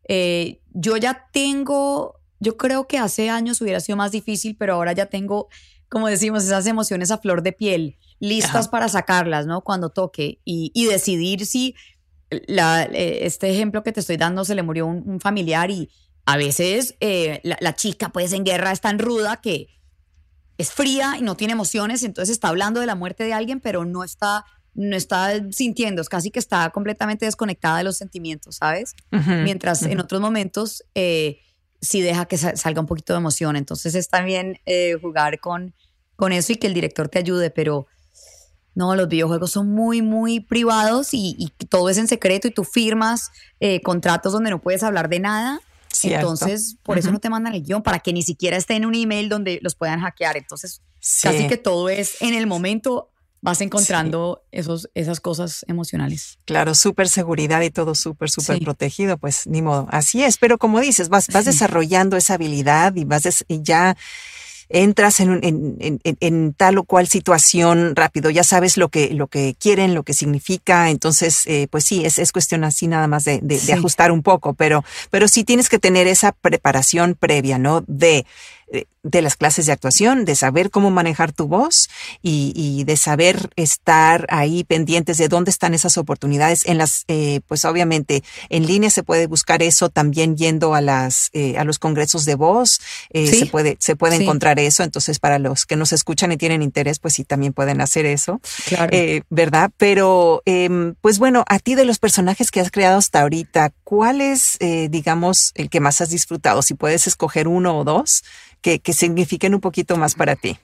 Eh, yo ya tengo, yo creo que hace años hubiera sido más difícil, pero ahora ya tengo, como decimos, esas emociones a flor de piel. listas para sacarlas, ¿no? Cuando toque y, y decidir si la, eh, este ejemplo que te estoy dando se le murió un, un familiar y a veces eh, la, la, chica pues en guerra es tan ruda que es fría y no tiene emociones, entonces está hablando de la muerte de alguien, pero no está, no está sintiendo, es casi que está completamente desconectada de los sentimientos, ¿sabes? Uh -huh, Mientras uh -huh. en otros momentos eh, sí deja que salga un poquito de emoción, entonces es también eh, jugar con, con eso y que el director te ayude, pero no, los videojuegos son muy, muy privados y, y todo es en secreto y tú firmas eh, contratos donde no puedes hablar de nada. Cierto. Entonces, por uh -huh. eso no te mandan el guion, para que ni siquiera esté en un email donde los puedan hackear. Entonces, sí. casi que todo es en el momento vas encontrando sí. esos, esas cosas emocionales. Claro, súper seguridad y todo súper, súper sí. protegido, pues ni modo. Así es, pero como dices, vas, vas desarrollando esa habilidad y vas y ya entras en, en, en, en, tal o cual situación rápido, ya sabes lo que, lo que quieren, lo que significa, entonces, eh, pues sí, es, es cuestión así nada más de, de, sí. de, ajustar un poco, pero, pero sí tienes que tener esa preparación previa, ¿no? De de las clases de actuación, de saber cómo manejar tu voz y, y, de saber estar ahí pendientes de dónde están esas oportunidades. En las, eh, pues obviamente en línea se puede buscar eso también yendo a las, eh, a los congresos de voz, eh, ¿Sí? se puede, se puede sí. encontrar eso. Entonces para los que nos escuchan y tienen interés, pues sí también pueden hacer eso, claro. Eh, ¿verdad? Pero, em, pues bueno, a ti de los personajes que has creado hasta ahorita, ¿cuál es, eh, digamos, el que más has disfrutado? Si puedes escoger uno o dos que, que signifiquen un poquito más para ti?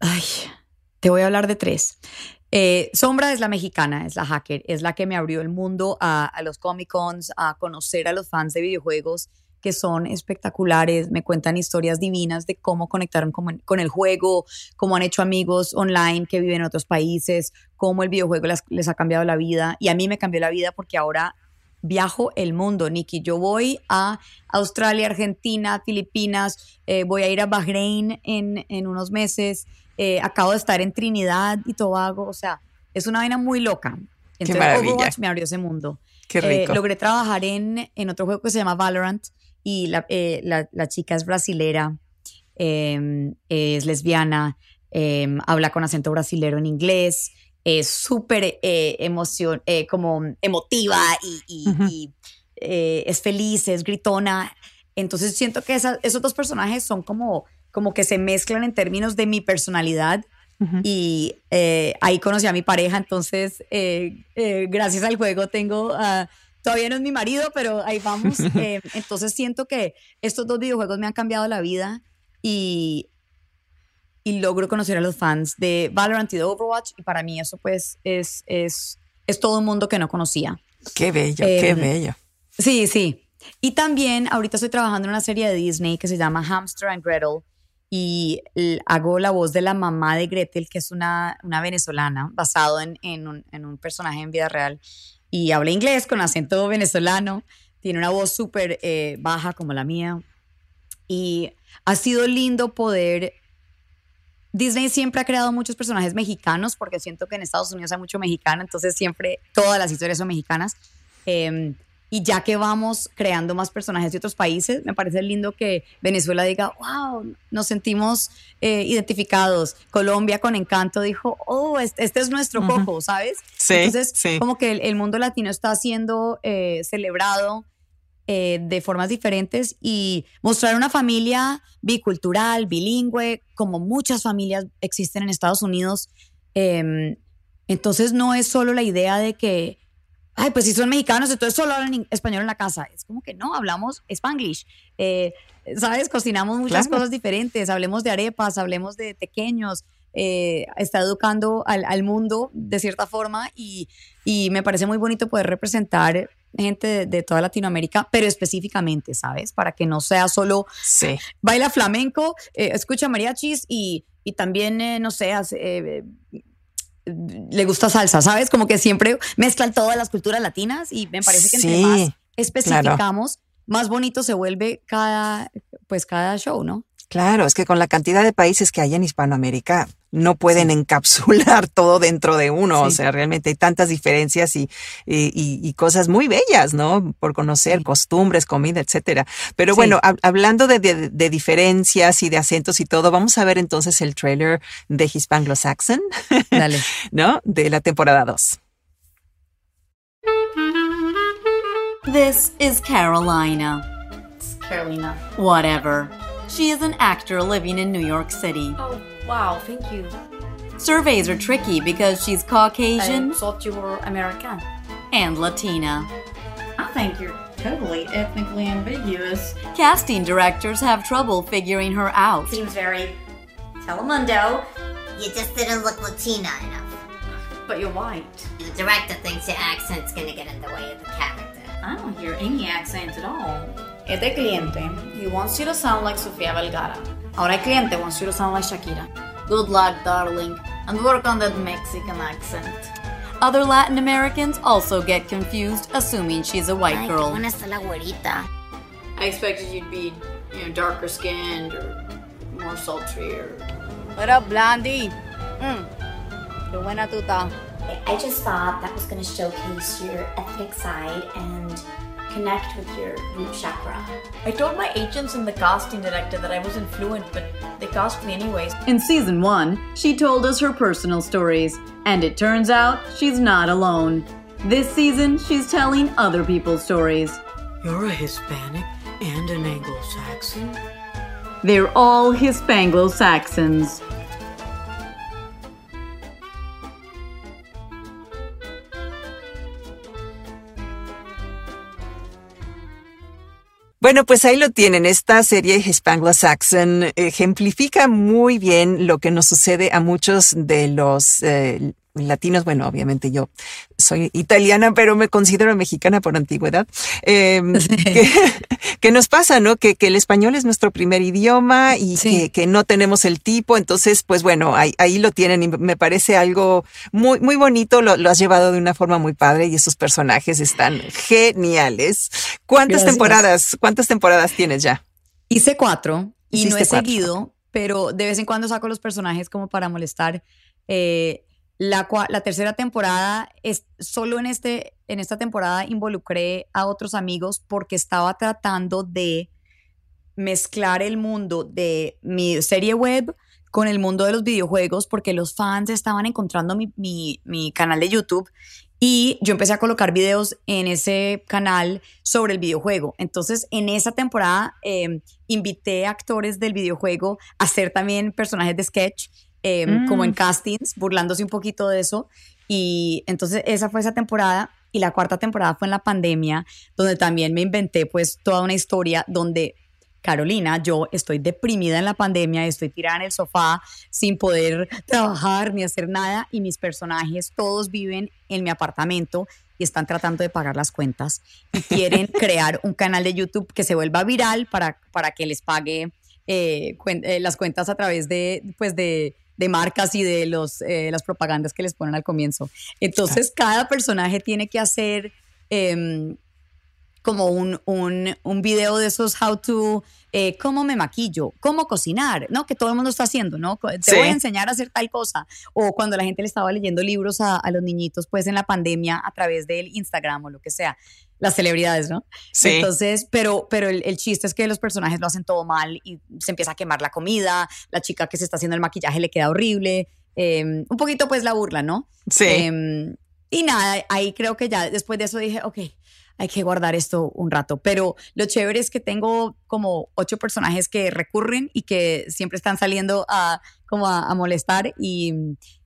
Ay, te voy a hablar de tres. Eh, Sombra es la mexicana, es la hacker, es la que me abrió el mundo a, los Comic Cons, a conocer a los fans de videojuegos que son espectaculares, me cuentan historias divinas de cómo conectaron con, con, el juego, cómo han hecho amigos online que viven en otros países, cómo el videojuego les ha cambiado la vida. Y a mí me cambió la vida porque ahora viajo el mundo, Nikki. Yo voy a Australia, Argentina, Filipinas, eh, voy a ir a Bahrein en, en unos meses, eh, acabo de estar en Trinidad y Tobago, o sea, es una vaina muy loca. Entonces, Overwatch me abrió ese mundo. Qué eh, rico. Eh, logré trabajar en, en, otro juego que se llama Valorant y la, la, la chica es brasilera, em, es lesbiana, em, habla con acento brasilero en inglés, es súper eh, emoción, eh, como emotiva y, y, uh -huh. y eh, es feliz, es gritona. Entonces siento que esa, esos dos personajes son como, como que se mezclan en términos de mi personalidad. Uh -huh. Y eh, ahí conocí a mi pareja, entonces eh, gracias al juego tengo uh, todavía no es mi marido, pero ahí vamos. entonces siento que estos dos videojuegos me han cambiado la vida y y logro conocer a los fans de Valorant y de Overwatch y para mí eso pues es, es, es todo un mundo que no conocía. Qué bello, eh, qué bello. Sí, sí. Y también ahorita estoy trabajando en una serie de Disney que se llama Hamster and Gretel y hago la voz de la mamá de Gretel, que es una, una venezolana, basado en, en, un, en un personaje en vida real. Y habla inglés con acento venezolano, tiene una voz súper eh, baja como la mía. Y ha sido lindo poder Disney siempre ha creado muchos personajes mexicanos porque siento que en Estados Unidos hay mucho mexicano, entonces siempre todas las historias son mexicanas. Eh, y ya que vamos creando más personajes de otros países, me parece lindo que Venezuela diga, wow, nos sentimos eh, identificados. Colombia con encanto dijo, oh, este, este es nuestro coco, uh -huh. ¿sabes? Sí, Entonces, sí. como que el, el, mundo latino está siendo eh, celebrado eh, de formas diferentes y mostrar una familia bicultural, bilingüe, como muchas familias existen en Estados Unidos. Eh, entonces no es solo la idea de que, ay, pues si son mexicanos, entonces solo hablan español en la casa. Es como que no, hablamos spanglish. Eh, ¿Sabes? Cocinamos muchas claro. cosas diferentes. Hablemos de arepas, hablemos de pequeños. Eh, está educando al, al, mundo de cierta forma y, y, me parece muy bonito poder representar gente de, de, toda Latinoamérica, pero específicamente, ¿sabes? Para que no sea solo sí. baila flamenco, eh, escucha mariachis y, y también, eh, no sé, hace, eh, le gusta salsa, ¿sabes? Como que siempre mezclan todas las culturas latinas y me parece que sí, entre más especificamos, claro. más bonito se vuelve cada, pues cada show, ¿no? Claro, es que con la cantidad de países que hay en Hispanoamérica, no pueden encapsular todo dentro de uno. O sea, realmente hay tantas diferencias y, y, cosas muy bellas, ¿no? Por conocer costumbres, comida, etcétera. Pero bueno, hablando de, de, diferencias y de acentos y todo, vamos a ver entonces el trailer de Hispanglo Saxon. Dale. ¿No? De la temporada 2. This is Carolina. It's Carolina. Whatever. She is an actor living in New York City. Oh, wow, thank you. Surveys are tricky because she's Caucasian. I thought you were American. And Latina. I think you're totally ethnically ambiguous. Casting directors have trouble figuring her out. Seems very Telemundo. You just didn't look Latina enough. But you're white. The director thinks your accent's gonna get in the way of the character. I don't hear any accent at all. Este cliente, he wants you to sound like Sofia Vergara. Ahora el cliente wants you to sound like Shakira. Good luck, darling, and work on that Mexican accent. Other Latin Americans also get confused, assuming she's a white girl. Qué buena está la güerita. I expected you'd be, you know, darker skinned or more sultry or. What up, Blondie? Mm. Qué buena tú estás. I just thought that was going to showcase your ethnic side and connect with your root chakra. I told my agents and the casting director that I wasn't fluent, but they cast me anyways. In season one, she told us her personal stories, and it turns out she's not alone. This season, she's telling other people's stories. You're a Hispanic and an Anglo Saxon? They're all Hispanglo Saxons. Bueno, pues ahí lo tienen. Esta serie Hispanglo Saxon ejemplifica muy bien lo que nos sucede a muchos de los eh, latinos, bueno, obviamente yo soy italiana, pero me considero mexicana por antigüedad, eh, que, que, nos pasa, ¿no? Que, que, el español es nuestro primer idioma y sí. que, que, no tenemos el tipo, entonces, pues bueno, ahí, ahí, lo tienen y me parece algo muy, muy bonito, lo, lo, has llevado de una forma muy padre y esos personajes están geniales. ¿Cuántas Gracias. temporadas, cuántas temporadas tienes ya? Hice cuatro y no he cuatro. seguido, pero de vez en cuando saco los personajes como para molestar. Eh, la, la, tercera temporada, es, solo en, este, en esta temporada involucré a otros amigos porque estaba tratando de mezclar el mundo de mi serie web con el mundo de los videojuegos porque los fans estaban encontrando mi, mi, mi canal de YouTube y yo empecé a colocar videos en ese canal sobre el videojuego. Entonces, en esa temporada eh, invité a actores del videojuego a hacer también personajes de sketch eh, mm. como en castings, burlándose un poquito de eso. Y entonces esa fue esa temporada. Y la cuarta temporada fue en la pandemia, donde también me inventé pues toda una historia donde Carolina, yo estoy deprimida en la pandemia, estoy tirada en el sofá sin poder trabajar ni hacer nada y mis personajes todos viven en mi apartamento y están tratando de pagar las cuentas y quieren crear un canal de YouTube que se vuelva viral para, para que les pague eh, cuen eh, las cuentas a través de, pues de, de marcas y de los, eh, las propagandas que les ponen al comienzo. Entonces, cada personaje tiene que hacer eh, como un, un, un, video de esos how to, eh, cómo me maquillo, cómo cocinar, ¿no? Que todo el mundo está haciendo, ¿no? Te sí. voy a enseñar a hacer tal cosa. O cuando la gente le estaba leyendo libros a, a, los niñitos, pues en la pandemia a través del Instagram o lo que sea. Las celebridades, ¿no? Sí. Entonces, pero, pero el, el, chiste es que los personajes lo hacen todo mal y se empieza a quemar la comida, la chica que se está haciendo el maquillaje le queda horrible. Eh, un poquito pues la burla, ¿no? Sí. Eh, y nada, ahí creo que ya después de eso dije, ok, hay que guardar esto un rato. Pero lo chévere es que tengo como ocho personajes que recurren y que siempre están saliendo a, como a, a molestar y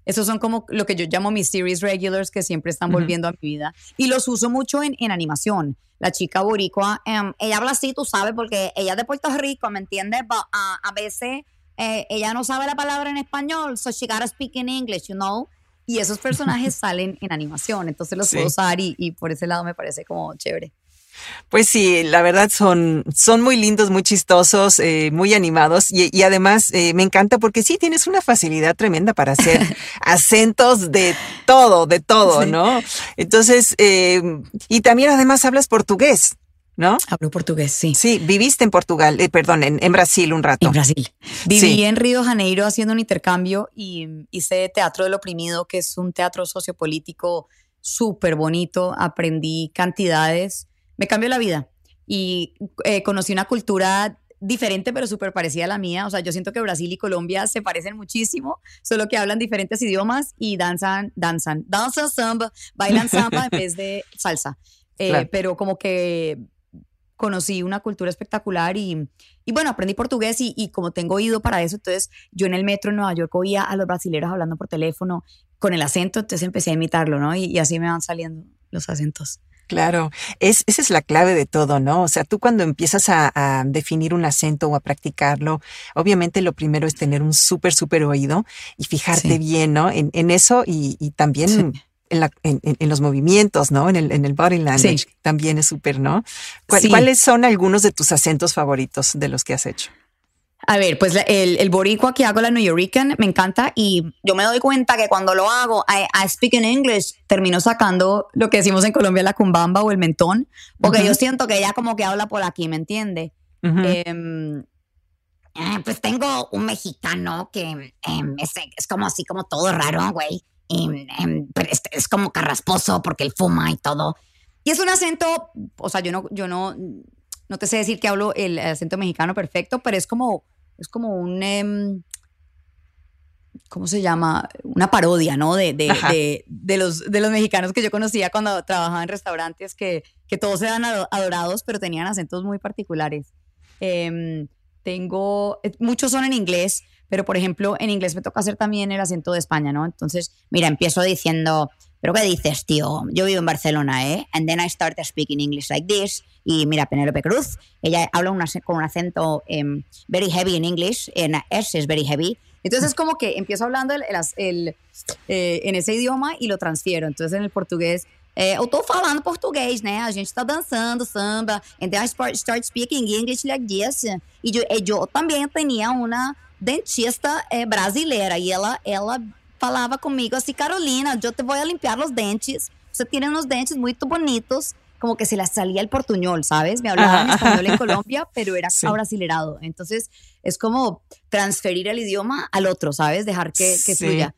esos son como lo que yo llamo mis series regulars que siempre están volviendo uh -huh. a mi vida. Y los uso mucho en, en animación. La chica boricua, um, ella habla así, tú sabes, porque ella es de Puerto Rico, ¿me entiendes? But, uh, a veces eh, ella no sabe la palabra en español, so she gotta speak in English, you know? Y esos personajes salen en animación, entonces los sí. puedo usar y, y, por ese lado me parece como chévere. Pues sí, la verdad son, son muy lindos, muy chistosos, eh, muy animados y, y además eh, me encanta porque sí tienes una facilidad tremenda para hacer acentos de todo, de todo, sí. ¿no? Entonces, eh, y también además hablas portugués. ¿No? Hablo portugués, sí. Sí, viviste en Portugal, eh, perdón, en, en, Brasil un rato. En Brasil. Viví en Río de Janeiro haciendo un intercambio y hice Teatro del Oprimido, que es un teatro sociopolítico súper bonito. Aprendí cantidades. Me cambió la vida y eh, conocí una cultura diferente pero súper parecida a la mía. O sea, yo siento que Brasil y Colombia se parecen muchísimo, solo que hablan diferentes idiomas y danzan, danzan, danzan samba, bailan samba en vez de salsa. Eh, claro. Pero como que conocí una cultura espectacular y, y bueno, aprendí portugués y, y, como tengo oído para eso, entonces yo en el metro en Nueva York oía a los brasileños hablando por teléfono con el acento, entonces empecé a imitarlo, ¿no? Y, y así me van saliendo los acentos. Claro, es, esa es la clave de todo, ¿no? O sea, tú cuando empiezas a, a definir un acento o a practicarlo, obviamente lo primero es tener un súper, súper oído y fijarte sí. bien, ¿no? En, en eso y, y también sí. En, la, en, en, los movimientos, ¿no? En el, en el body language sí. también es súper, ¿no? ¿Cuál, ¿Cuáles son algunos de tus acentos favoritos de los que has hecho? A ver, pues el, el boricua que hago, la New Yorican, me encanta y yo me doy cuenta que cuando lo hago, I, I, speak in English, termino sacando lo que decimos en Colombia, la cumbamba o el mentón, porque uh -huh. yo siento que ella como que habla por aquí, ¿me entiende? Uh -huh. eh, eh, pues tengo un mexicano que eh, es, es, como así, como todo raro, güey. Pero es, es como carrasposo porque él fuma y todo. Y es un acento, o sea, yo no, yo no, no te sé decir que hablo el acento mexicano perfecto, pero es como es como un, eh, ¿cómo se llama? Una parodia, ¿no? De, de, de, de, los, de los mexicanos que yo conocía cuando trabajaba en restaurantes, que, que todos eran adorados, pero tenían acentos muy particulares. Eh, tengo, eh, muchos son en inglés, pero por ejemplo, en inglés me toca hacer también el acento de España, ¿no? Entonces, mira, empiezo diciendo, ¿pero qué dices, tío? Yo vivo en Barcelona, ¿eh? And then I start speaking English like this. Y mira, Penélope Cruz, ella habla una, con un acento um, very heavy in English, en S es very heavy. Entonces es como que empiezo hablando el, el, el eh, en ese idioma y lo transfiero. Entonces en el portugués É, eu tô falando português, né? A gente tá dançando samba. And then I start speaking English like this. E eu, eu também tinha uma dentista é, brasileira e ela, ela falava comigo assim, Carolina, eu te vou limpar os dentes. Você tiene unos dentes muito bonitos. Como que se le salía el portuñol, ¿sabes? Me hablaba en español en Colombia, pero era sí. abrasilerado. Entonces, es como transferir el idioma al otro, ¿sabes? Dejar que, que sí. fluya.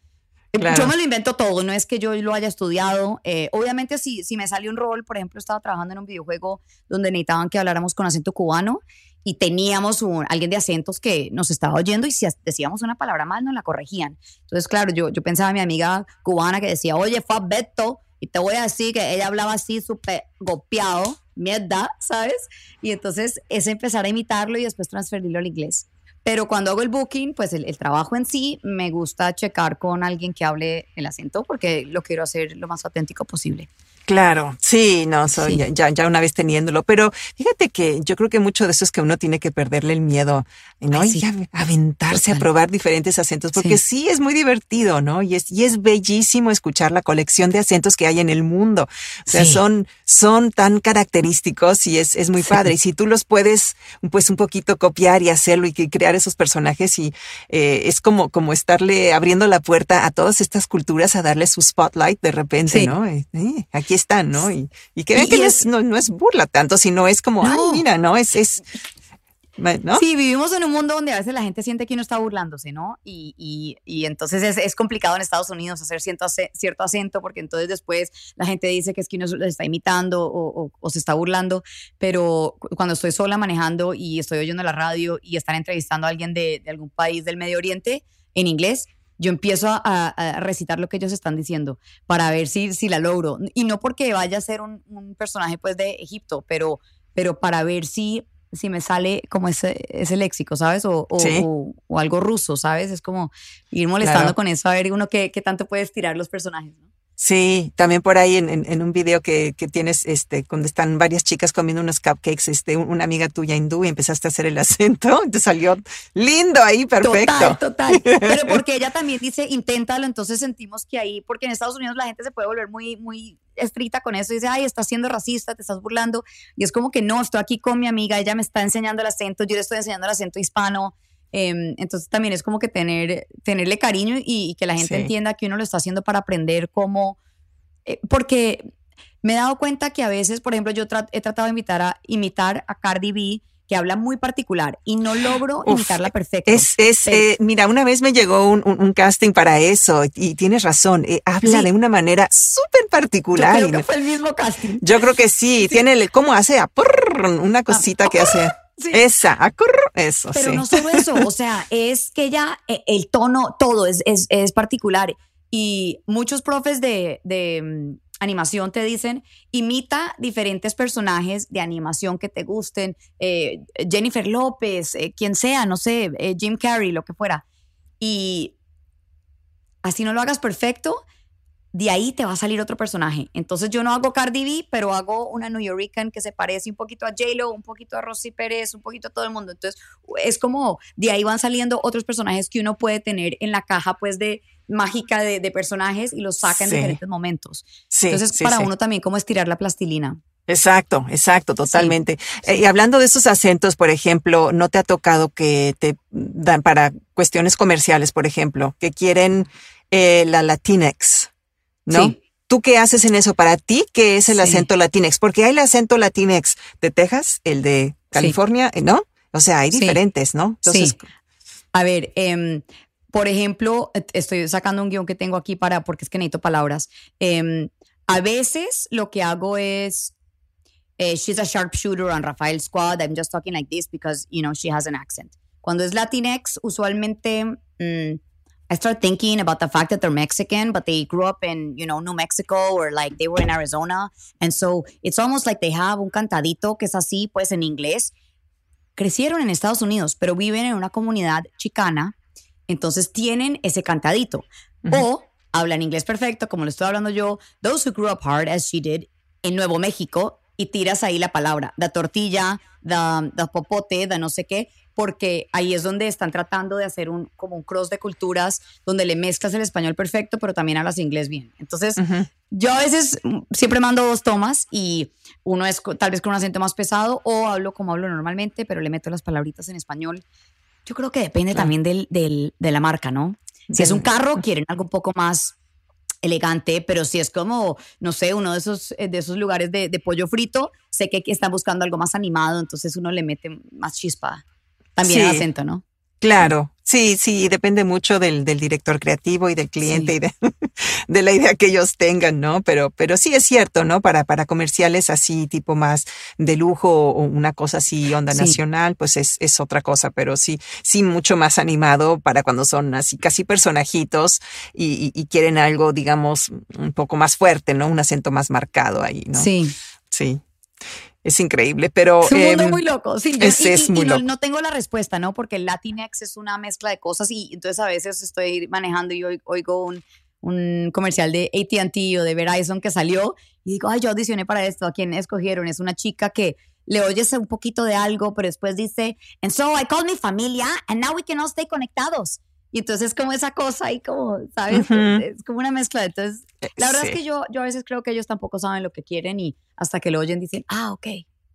Claro. Yo me lo invento todo, no es que yo lo haya estudiado. Eh, obviamente, si, si me sale un rol, por ejemplo, estaba trabajando en un videojuego donde necesitaban que habláramos con acento cubano y teníamos un, alguien de acentos que nos estaba oyendo y si decíamos una palabra mal, nos la corregían. Entonces, claro, yo, yo pensaba en mi amiga cubana que decía, oye, fue a Beto, y te voy a decir que ella hablaba así súper golpeado, mierda, ¿sabes? Y entonces es empezar a imitarlo y después transferirlo al inglés. Pero cuando hago el booking, pues el, trabajo en sí, me gusta checar con alguien que hable el acento porque lo quiero hacer lo más auténtico posible. Claro, sí, no, soy sí. Ya, ya una vez teniéndolo, pero fíjate que yo creo que mucho de eso es que uno tiene que perderle el miedo, ¿no? Ay, sí. Y aventarse Total. a probar diferentes acentos, porque sí. sí. es muy divertido, ¿no? Y es, y es bellísimo escuchar la colección de acentos que hay en el mundo. O sea, son, son tan característicos y es, es muy padre. Y si tú los puedes, pues un poquito copiar y hacerlo y crear esos personajes y eh, es como, como estarle abriendo la puerta a todas estas culturas a darle su spotlight de repente, ¿no? Eh, aquí están, ¿no? Y, y que que es, no, no, es burla tanto, sino es como, no. ay, mira, ¿no? Es, es, ¿no? Sí, vivimos en un mundo donde a veces la gente siente que uno está burlándose, ¿no? Y, y, y entonces es, es, complicado en Estados Unidos hacer cierto, cierto, acento porque entonces después la gente dice que es que uno se está imitando o, o, o, se está burlando, pero cuando estoy sola manejando y estoy oyendo la radio y están entrevistando a alguien de, de algún país del Medio Oriente en inglés, yo empiezo a, a, recitar lo que ellos están diciendo para ver si, si la logro. Y no porque vaya a ser un, un personaje pues de Egipto, pero, pero para ver si, si me sale como ese, ese léxico, ¿sabes? O, o, ¿Sí? o, o algo ruso, ¿sabes? Es como ir molestando claro. con eso a ver uno qué, qué tanto puede estirar los personajes, ¿no? Sí, también por ahí en, en, en un video que, que, tienes, este, cuando están varias chicas comiendo unos cupcakes, este, una amiga tuya hindú y empezaste a hacer el acento, te salió lindo ahí, perfecto. Total, total. Pero porque ella también dice, inténtalo, entonces sentimos que ahí, porque en Estados Unidos la gente se puede volver muy, muy estricta con eso y dice, ay, estás siendo racista, te estás burlando. Y es como que no, estoy aquí con mi amiga, ella me está enseñando el acento, yo le estoy enseñando el acento hispano. Eh, entonces también es como que tener, tenerle cariño y, y que la gente sí. entienda que uno lo está haciendo para aprender cómo, eh, porque me he dado cuenta que a veces, por ejemplo, yo tra- he tratado de imitar a, imitar a Cardi B, que habla muy particular, y no logro Uf, imitarla perfecto. Es, es, eh, mira, una vez me llegó un, un- un casting para eso y tienes razón, eh, habla Sí. de una manera súper yo particular. creo y que fue el mismo casting. Yo creo que sí, tiene el, ¿cómo hace? A una cosita que hace. Sí. Esa, eso, Pero sí. no solo eso, o sea, es que ya eh, el tono, todo es, es, es particular. Y muchos profes de, de, mm, animación te dicen, imita diferentes personajes de animación que te gusten, eh, Jennifer López, eh, quien sea, no sé, eh, Jim Carrey, lo que fuera. Y así no lo hagas perfecto, de ahí te va a salir otro personaje. Entonces yo no hago Cardi B, pero hago una New Yorican que se parece un poquito a J-Lo, un poquito a Rosy Pérez, un poquito a todo el mundo. Entonces es como de ahí van saliendo otros personajes que uno puede tener en la caja pues de mágica de, de personajes y los saca en Sí. diferentes momentos. Sí, Entonces sí, para uno también como estirar la plastilina. Exacto, exacto, totalmente. Eh, y hablando de esos acentos, por ejemplo, ¿no te ha tocado que te dan para cuestiones comerciales, por ejemplo, que quieren eh, la Latinx, ¿no? Sí. ¿Tú qué haces en eso? Para ti, ¿qué es el Sí. acento Latinx? Porque hay el acento Latinx de Texas, el de California, ¿no? O sea, hay diferentes, ¿no? Entonces, Sí. A ver, em, por ejemplo, et- estoy sacando un guion que tengo aquí para, porque es que necesito palabras. Em, a veces lo que hago es, eh, she's a sharpshooter on Rafael Squad. I'm just talking like this because, you know, she has an accent. Cuando es Latinx, usualmente mm, I start thinking about the fact that they're Mexican, but they grew up in, you know, New Mexico or like they were in Arizona. And so it's almost like they have un cantadito que es así, pues en inglés. Crecieron en Estados Unidos, pero viven en una comunidad chicana, entonces tienen ese cantadito. O hablan inglés perfecto, como lo estoy hablando yo, those who grew up hard, as she did, en Nuevo México, y tiras ahí la palabra, da tortilla, da, da popote, da no sé qué, porque ahí es donde están tratando de hacer un, como un cross de culturas, donde le mezclas el español perfecto, pero también hablas inglés bien. Entonces, Ujú. yo a veces siempre mando dos tomas y uno es tal vez con un acento más pesado o hablo como hablo normalmente, pero le meto las palabritas en español. Yo creo que depende Claro. también del, del- de la marca, ¿no? Si es un carro, quieren algo un poco más elegante, pero si es como, no sé, uno de esos, eh, de esos lugares de, de pollo frito, sé que están buscando algo más animado, entonces uno le mete más chispa. También el acento, ¿no? Claro, sí, sí, depende mucho del, del director creativo y del cliente Sí. y de, de la idea que ellos tengan, ¿no? Pero, pero sí es cierto, ¿no? Para, para comerciales así, tipo más de lujo o una cosa así, onda Sí. nacional, pues es, es otra cosa, pero sí, sí mucho más animado para cuando son así casi personajitos y, y- y quieren algo, digamos, un poco más fuerte, ¿no? Un acento más marcado ahí, ¿no? Sí. Sí. Es increíble, pero... Es un mundo em, muy loco. Sí, yo- es- y, es y- muy y no, loco. no tengo la respuesta, ¿no? Porque el Latinx es una mezcla de cosas y entonces a veces estoy manejando y oigo, oigo un, un comercial de AT&T o de Verizon que salió y digo, ay, yo audicioné para esto, ¿a quién escogieron? Es una chica que le oyes un poquito de algo, pero después dice, and so I called mi familia and now we can all stay conectados. Y entonces como esa cosa ahí como, ¿sabes? Es como una mezcla. Entonces, la verdad sí. es que yo, yo a veces creo que ellos tampoco saben lo que quieren y hasta que lo oyen dicen, ah, ok.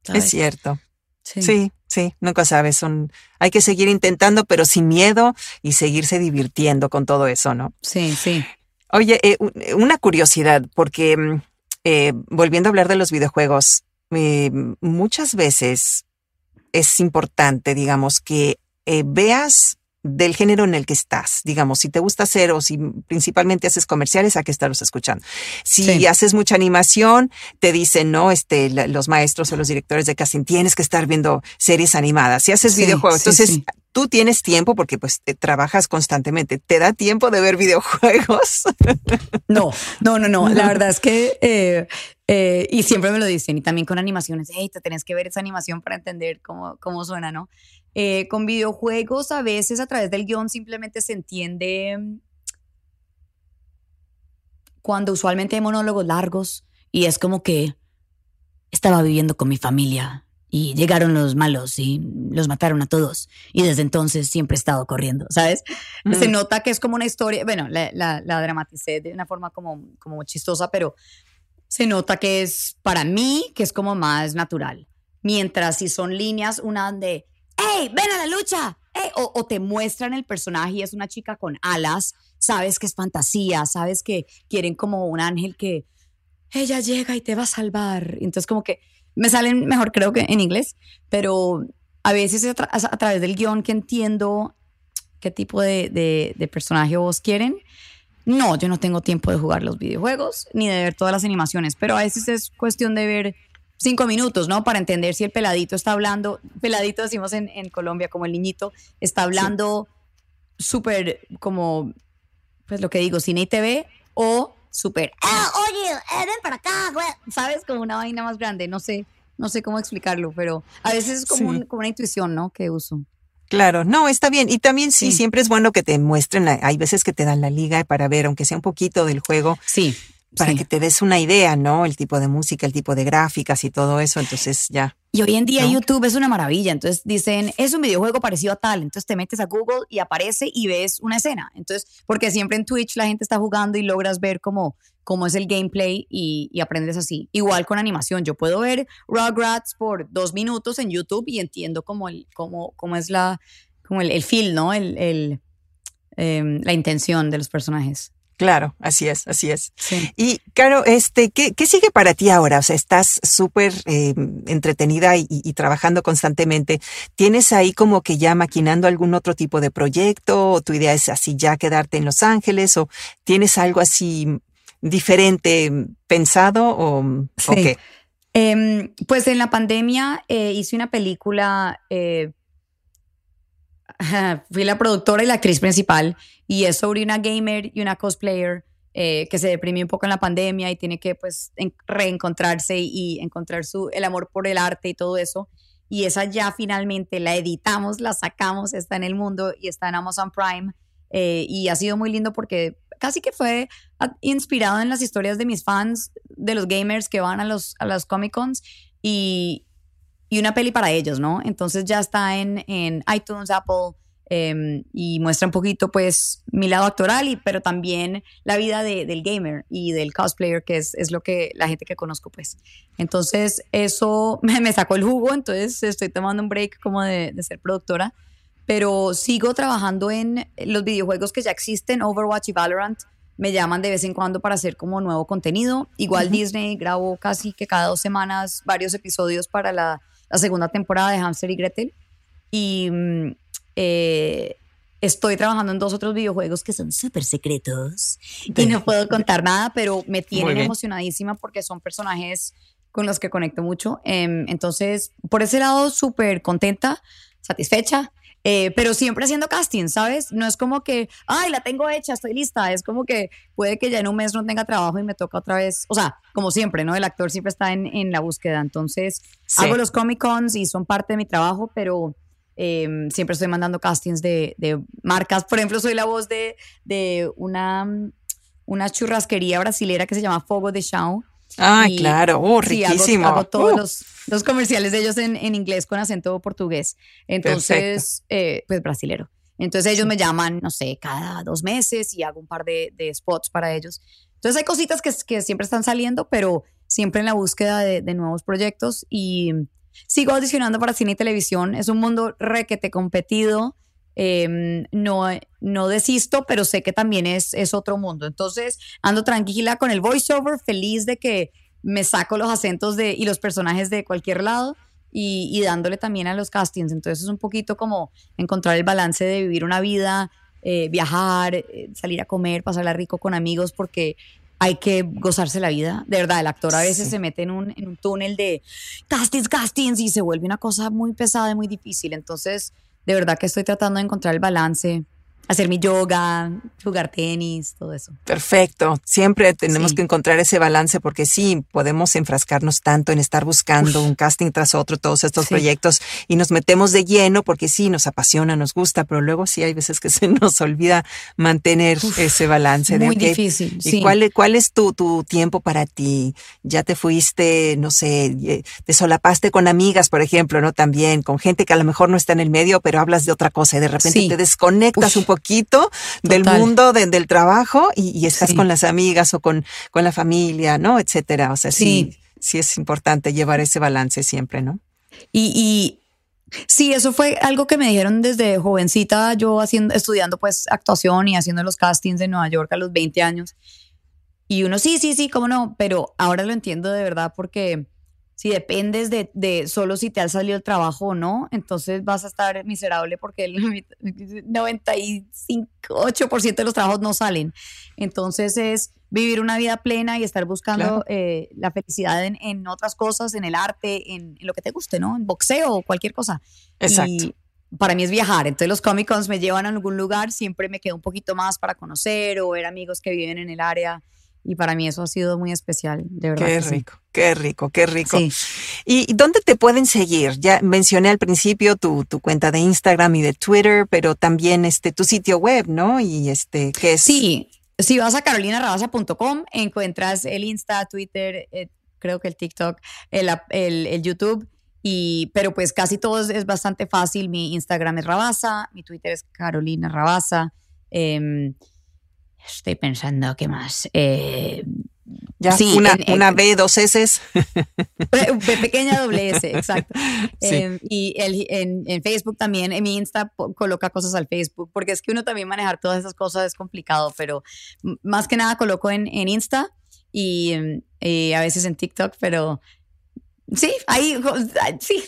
¿sabes? Es cierto. Sí, sí, nunca sabes. Son, hay que seguir intentando, pero sin miedo y seguirse divirtiendo con todo eso, ¿no? Sí, sí. Oye, eh, u- una curiosidad, porque mm, eh, volviendo a hablar de los videojuegos, eh, muchas veces es importante, digamos, que eh, veas del género en el que estás, digamos, si te gusta hacer o si principalmente haces comerciales, hay que estarlos escuchando. Si Sí. haces mucha animación, te dicen, no, este, la- los maestros o los directores de casting, tienes que estar viendo series animadas. Si haces Sí, videojuegos, sí, entonces tú tienes tiempo porque pues te- trabajas constantemente. ¿Te da tiempo de ver videojuegos? No, no, no, no. La verdad es que, eh, eh, y siempre me lo dicen, y también con animaciones, hey, te tenés que ver esa animación para entender cómo, cómo suena, ¿no? Eh, con videojuegos, a veces a través del guion simplemente se entiende mm, cuando usualmente hay monólogos largos y es como que estaba viviendo con mi familia y llegaron los malos y los mataron a todos y desde entonces siempre he estado corriendo, ¿sabes? Se Mm. nota que es como una historia, bueno, la, la, la dramaticé de una forma como, como chistosa, pero se nota que es para mí, que es como más natural. Mientras si son líneas, una de, hey, ven a la lucha, o, te muestran el personaje y es una chica con alas, sabes que es fantasía, sabes que quieren como un ángel que ella llega y te va a salvar. Entonces como que me salen mejor creo que en inglés, pero a veces a, a través del guion que entiendo qué tipo de, de, de personaje vos quieren. No, yo no tengo tiempo de jugar los videojuegos ni de ver todas las animaciones, pero a veces es cuestión de ver cinco minutos, ¿no? Para entender si el peladito está hablando, peladito decimos en, en Colombia como el niñito, está hablando súper como, pues lo que digo, cine y TV o súper, "Ah, oye, eh, ven para acá, güey", ¿sabes? Como una vaina más grande, no sé, no sé cómo explicarlo, pero a veces es como, Sí. un- como una intuición, ¿no? Que uso. Claro, no, está bien. Y también sí, Sí. siempre es bueno que te muestren, hay veces que te dan la liga para ver, aunque sea un poquito del juego, Sí. Para sí. que te des una idea, ¿no? El tipo de música, el tipo de gráficas y todo eso. Entonces ya. Y hoy en día ¿no? YouTube es una maravilla. Entonces dicen, es un videojuego parecido a tal. Entonces te metes a Google y aparece y ves una escena. Entonces, porque siempre en Twitch la gente está jugando y logras ver cómo, cómo es el gameplay y, y aprendes así. Igual con animación. Yo puedo ver Rugrats por dos minutos en YouTube y entiendo cómo, el, cómo, cómo es la, como el, el feel, ¿no? El, el, em, la intención de los personajes. Claro, así es, así es. Sí. Y claro, este, ¿qué, qué sigue para ti ahora? O sea, estás súper eh, entretenida y, y trabajando constantemente. ¿Tienes ahí como que ya maquinando algún otro tipo de proyecto? ¿O tu idea es así ya quedarte en Los Ángeles? ¿O tienes algo así diferente pensado? ¿O, o Sí. qué? Em, pues en la pandemia eh, hice una película, eh, fui la productora y la actriz principal, y es sobre una gamer y una cosplayer eh, que se deprimió un poco en la pandemia y tiene que pues en- reencontrarse y encontrar su, el amor por el arte y todo eso. Y esa ya finalmente la editamos, la sacamos, está en el mundo y está en Amazon Prime. eh, y ha sido muy lindo porque casi que fue inspirado en las historias de mis fans, de los gamers que van a los a las Comic Cons y, y una peli para ellos, ¿no? Entonces ya está en, en iTunes, Apple em, y muestra un poquito pues mi lado actoral, y, pero también la vida de- del gamer y del cosplayer, que es, es lo que la gente que conozco pues. Entonces eso me, me sacó el jugo, entonces estoy tomando un break como de, de ser productora, pero sigo trabajando en los videojuegos que ya existen, Overwatch y Valorant. Me llaman de vez en cuando para hacer como nuevo contenido. Igual Disney grabó casi que cada dos semanas varios episodios para la, la segunda temporada de Hamster y Gretel. Y mm, eh, estoy trabajando en dos otros videojuegos que son súper secretos y no puedo contar nada, pero me tienen emocionadísima porque son personajes con los que conecto mucho. Em, entonces, por ese lado, súper contenta, satisfecha. Eh, pero siempre haciendo casting, ¿sabes? No es como que, ay, la tengo hecha, estoy lista. Es como que puede que ya en un mes no tenga trabajo y me toca otra vez. O sea, como siempre, ¿no? El actor siempre está en, en la búsqueda. Entonces, Sí. hago los Comic Cons y son parte de mi trabajo, pero eh, siempre estoy mandando castings de, de marcas. Por ejemplo, soy la voz de, de una, una churrasquería brasilera que se llama Fogo de Chão. Y- claro, oh, Sí, hago- riquísimo. hago, todos Uh, los, los comerciales de ellos en, en inglés con acento portugués. Entonces, eh, pues brasilero. Entonces ellos me llaman, no sé, cada dos meses y hago un par de, de spots para ellos. Entonces hay cositas que, que siempre están saliendo, pero siempre en la búsqueda de, de nuevos proyectos y sigo audicionando para cine y televisión. Es un mundo requete competido. Eh, no, no desisto, pero sé que también es, es otro mundo. Entonces ando tranquila con el voiceover, feliz de que me saco los acentos de, y los personajes de cualquier lado y, y dándole también a los castings. Entonces es un poquito como encontrar el balance de vivir una vida, eh, viajar, eh, salir a comer, pasarla rico con amigos, porque hay que gozarse la vida. De verdad, el actor a veces Sí. se mete en un, en un túnel de castings, castings y se vuelve una cosa muy pesada y muy difícil. Entonces, de verdad que estoy tratando de encontrar el balance, hacer mi yoga, jugar tenis, todo eso. Perfecto. Siempre tenemos Sí. que encontrar ese balance porque sí, podemos enfrascarnos tanto en estar buscando un casting tras otro, todos estos Sí. proyectos y nos metemos de lleno porque sí, nos apasiona, nos gusta, pero luego sí hay veces que se nos olvida mantener ese balance. de, Muy difícil. ¿Y sí. cuál, es- cuál es tu, tu tiempo para ti? Ya te fuiste, no sé, eh, te solapaste con amigas, por ejemplo, ¿no? También, con gente que a lo mejor no está en el medio, pero hablas de otra cosa y de repente te desconectas Uf, un poquito del total. mundo, de- del trabajo y, y estás Sí. con las amigas o con, con la familia, ¿no? Etcétera. O sea, sí. Sí. sí, es importante llevar ese balance siempre, ¿no? Y, y sí, eso fue algo que me dijeron desde jovencita, yo haciendo, estudiando pues actuación y haciendo los castings en Nueva York a los 20 años. Y uno, sí, sí, sí, cómo no, pero ahora lo entiendo de verdad porque si dependes de, de, solo si te ha salido el trabajo o no, entonces vas a estar miserable porque el 95, de los trabajos no salen. Entonces es vivir una vida plena y estar buscando eh, la felicidad en, en, otras cosas, en el arte, en, en, lo que te guste, ¿no? En boxeo o cualquier cosa. Exacto. Y para mí es viajar. Entonces los Comic Cons me llevan a algún lugar, siempre me quedo un poquito más para conocer o ver amigos que viven en el área y para mí eso ha sido muy especial, de verdad. Qué rico, qué rico, qué rico. ¿Y dónde te pueden seguir? Ya mencioné al principio tu, tu, cuenta de Instagram y de Twitter, pero también este tu sitio web, ¿no? Y este, ¿qué es? Sí, si vas a carolinarabasa.com encuentras el Insta, Twitter, eh, creo que el TikTok, el, el, el, YouTube. Y, pero pues casi todo es, bastante fácil. Mi Instagram es Rabasa, mi Twitter es Carolina Rabasa. Eh, Estoy pensando, ¿qué más? Eh, ya, sí, una, una B, dos S. pequeña doble S, exacto. Em, y el, en, en, Facebook también, en mi Insta coloca cosas al Facebook, porque es que uno también manejar todas esas cosas es complicado, pero más que nada coloco en, en Insta y, em, y, a veces en TikTok, pero sí, ahí, sí,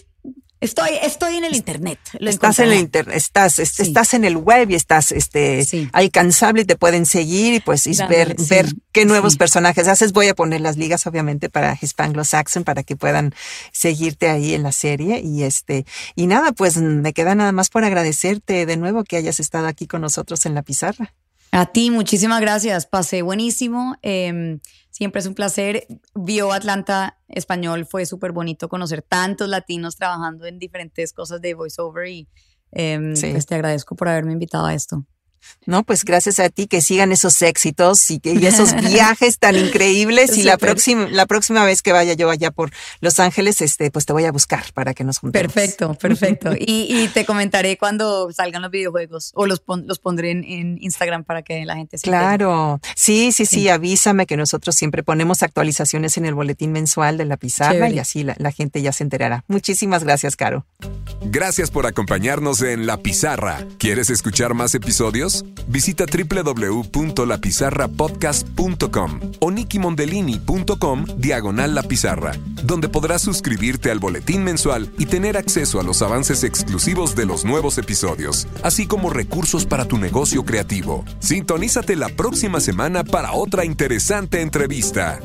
Estoy, estoy en el internet. estás en el internet, estás, estás en el web y estás este alcanzable y te pueden seguir y pues ver, ver qué nuevos personajes haces. Voy a poner las ligas, obviamente, para Hispanglo Saxon para que puedan seguirte ahí en la serie. Y este, y nada, pues me queda nada más por agradecerte de nuevo que hayas estado aquí con nosotros en la pizarra. A ti, muchísimas gracias. Pasé buenísimo. Eh, siempre es un placer. Vio Atlanta Español, fue súper bonito conocer tantos latinos trabajando en diferentes cosas de voiceover y eh, pues te agradezco por haberme invitado a esto. No, pues gracias a ti que sigan esos éxitos y, que, esos viajes tan increíbles. y la próxima, la próxima vez que vaya yo allá por Los Ángeles, este, pues te voy a buscar para que nos juntemos. Perfecto, perfecto. y, y, te comentaré cuando salgan los videojuegos o los, los pondré en, Instagram para que la gente se Claro, sí, sí, sí, avísame que nosotros siempre ponemos actualizaciones en el boletín mensual de la pizarra y así la, la gente ya se enterará. Muchísimas gracias, Caro. Gracias por acompañarnos en La Pizarra. ¿Quieres escuchar más episodios? Visita www.lapizarrapodcast.com o nikimondelini.com diagonal la pizarra, donde podrás suscribirte al boletín mensual y tener acceso a los avances exclusivos de los nuevos episodios, así como recursos para tu negocio creativo. Sintonízate la próxima semana para otra interesante entrevista.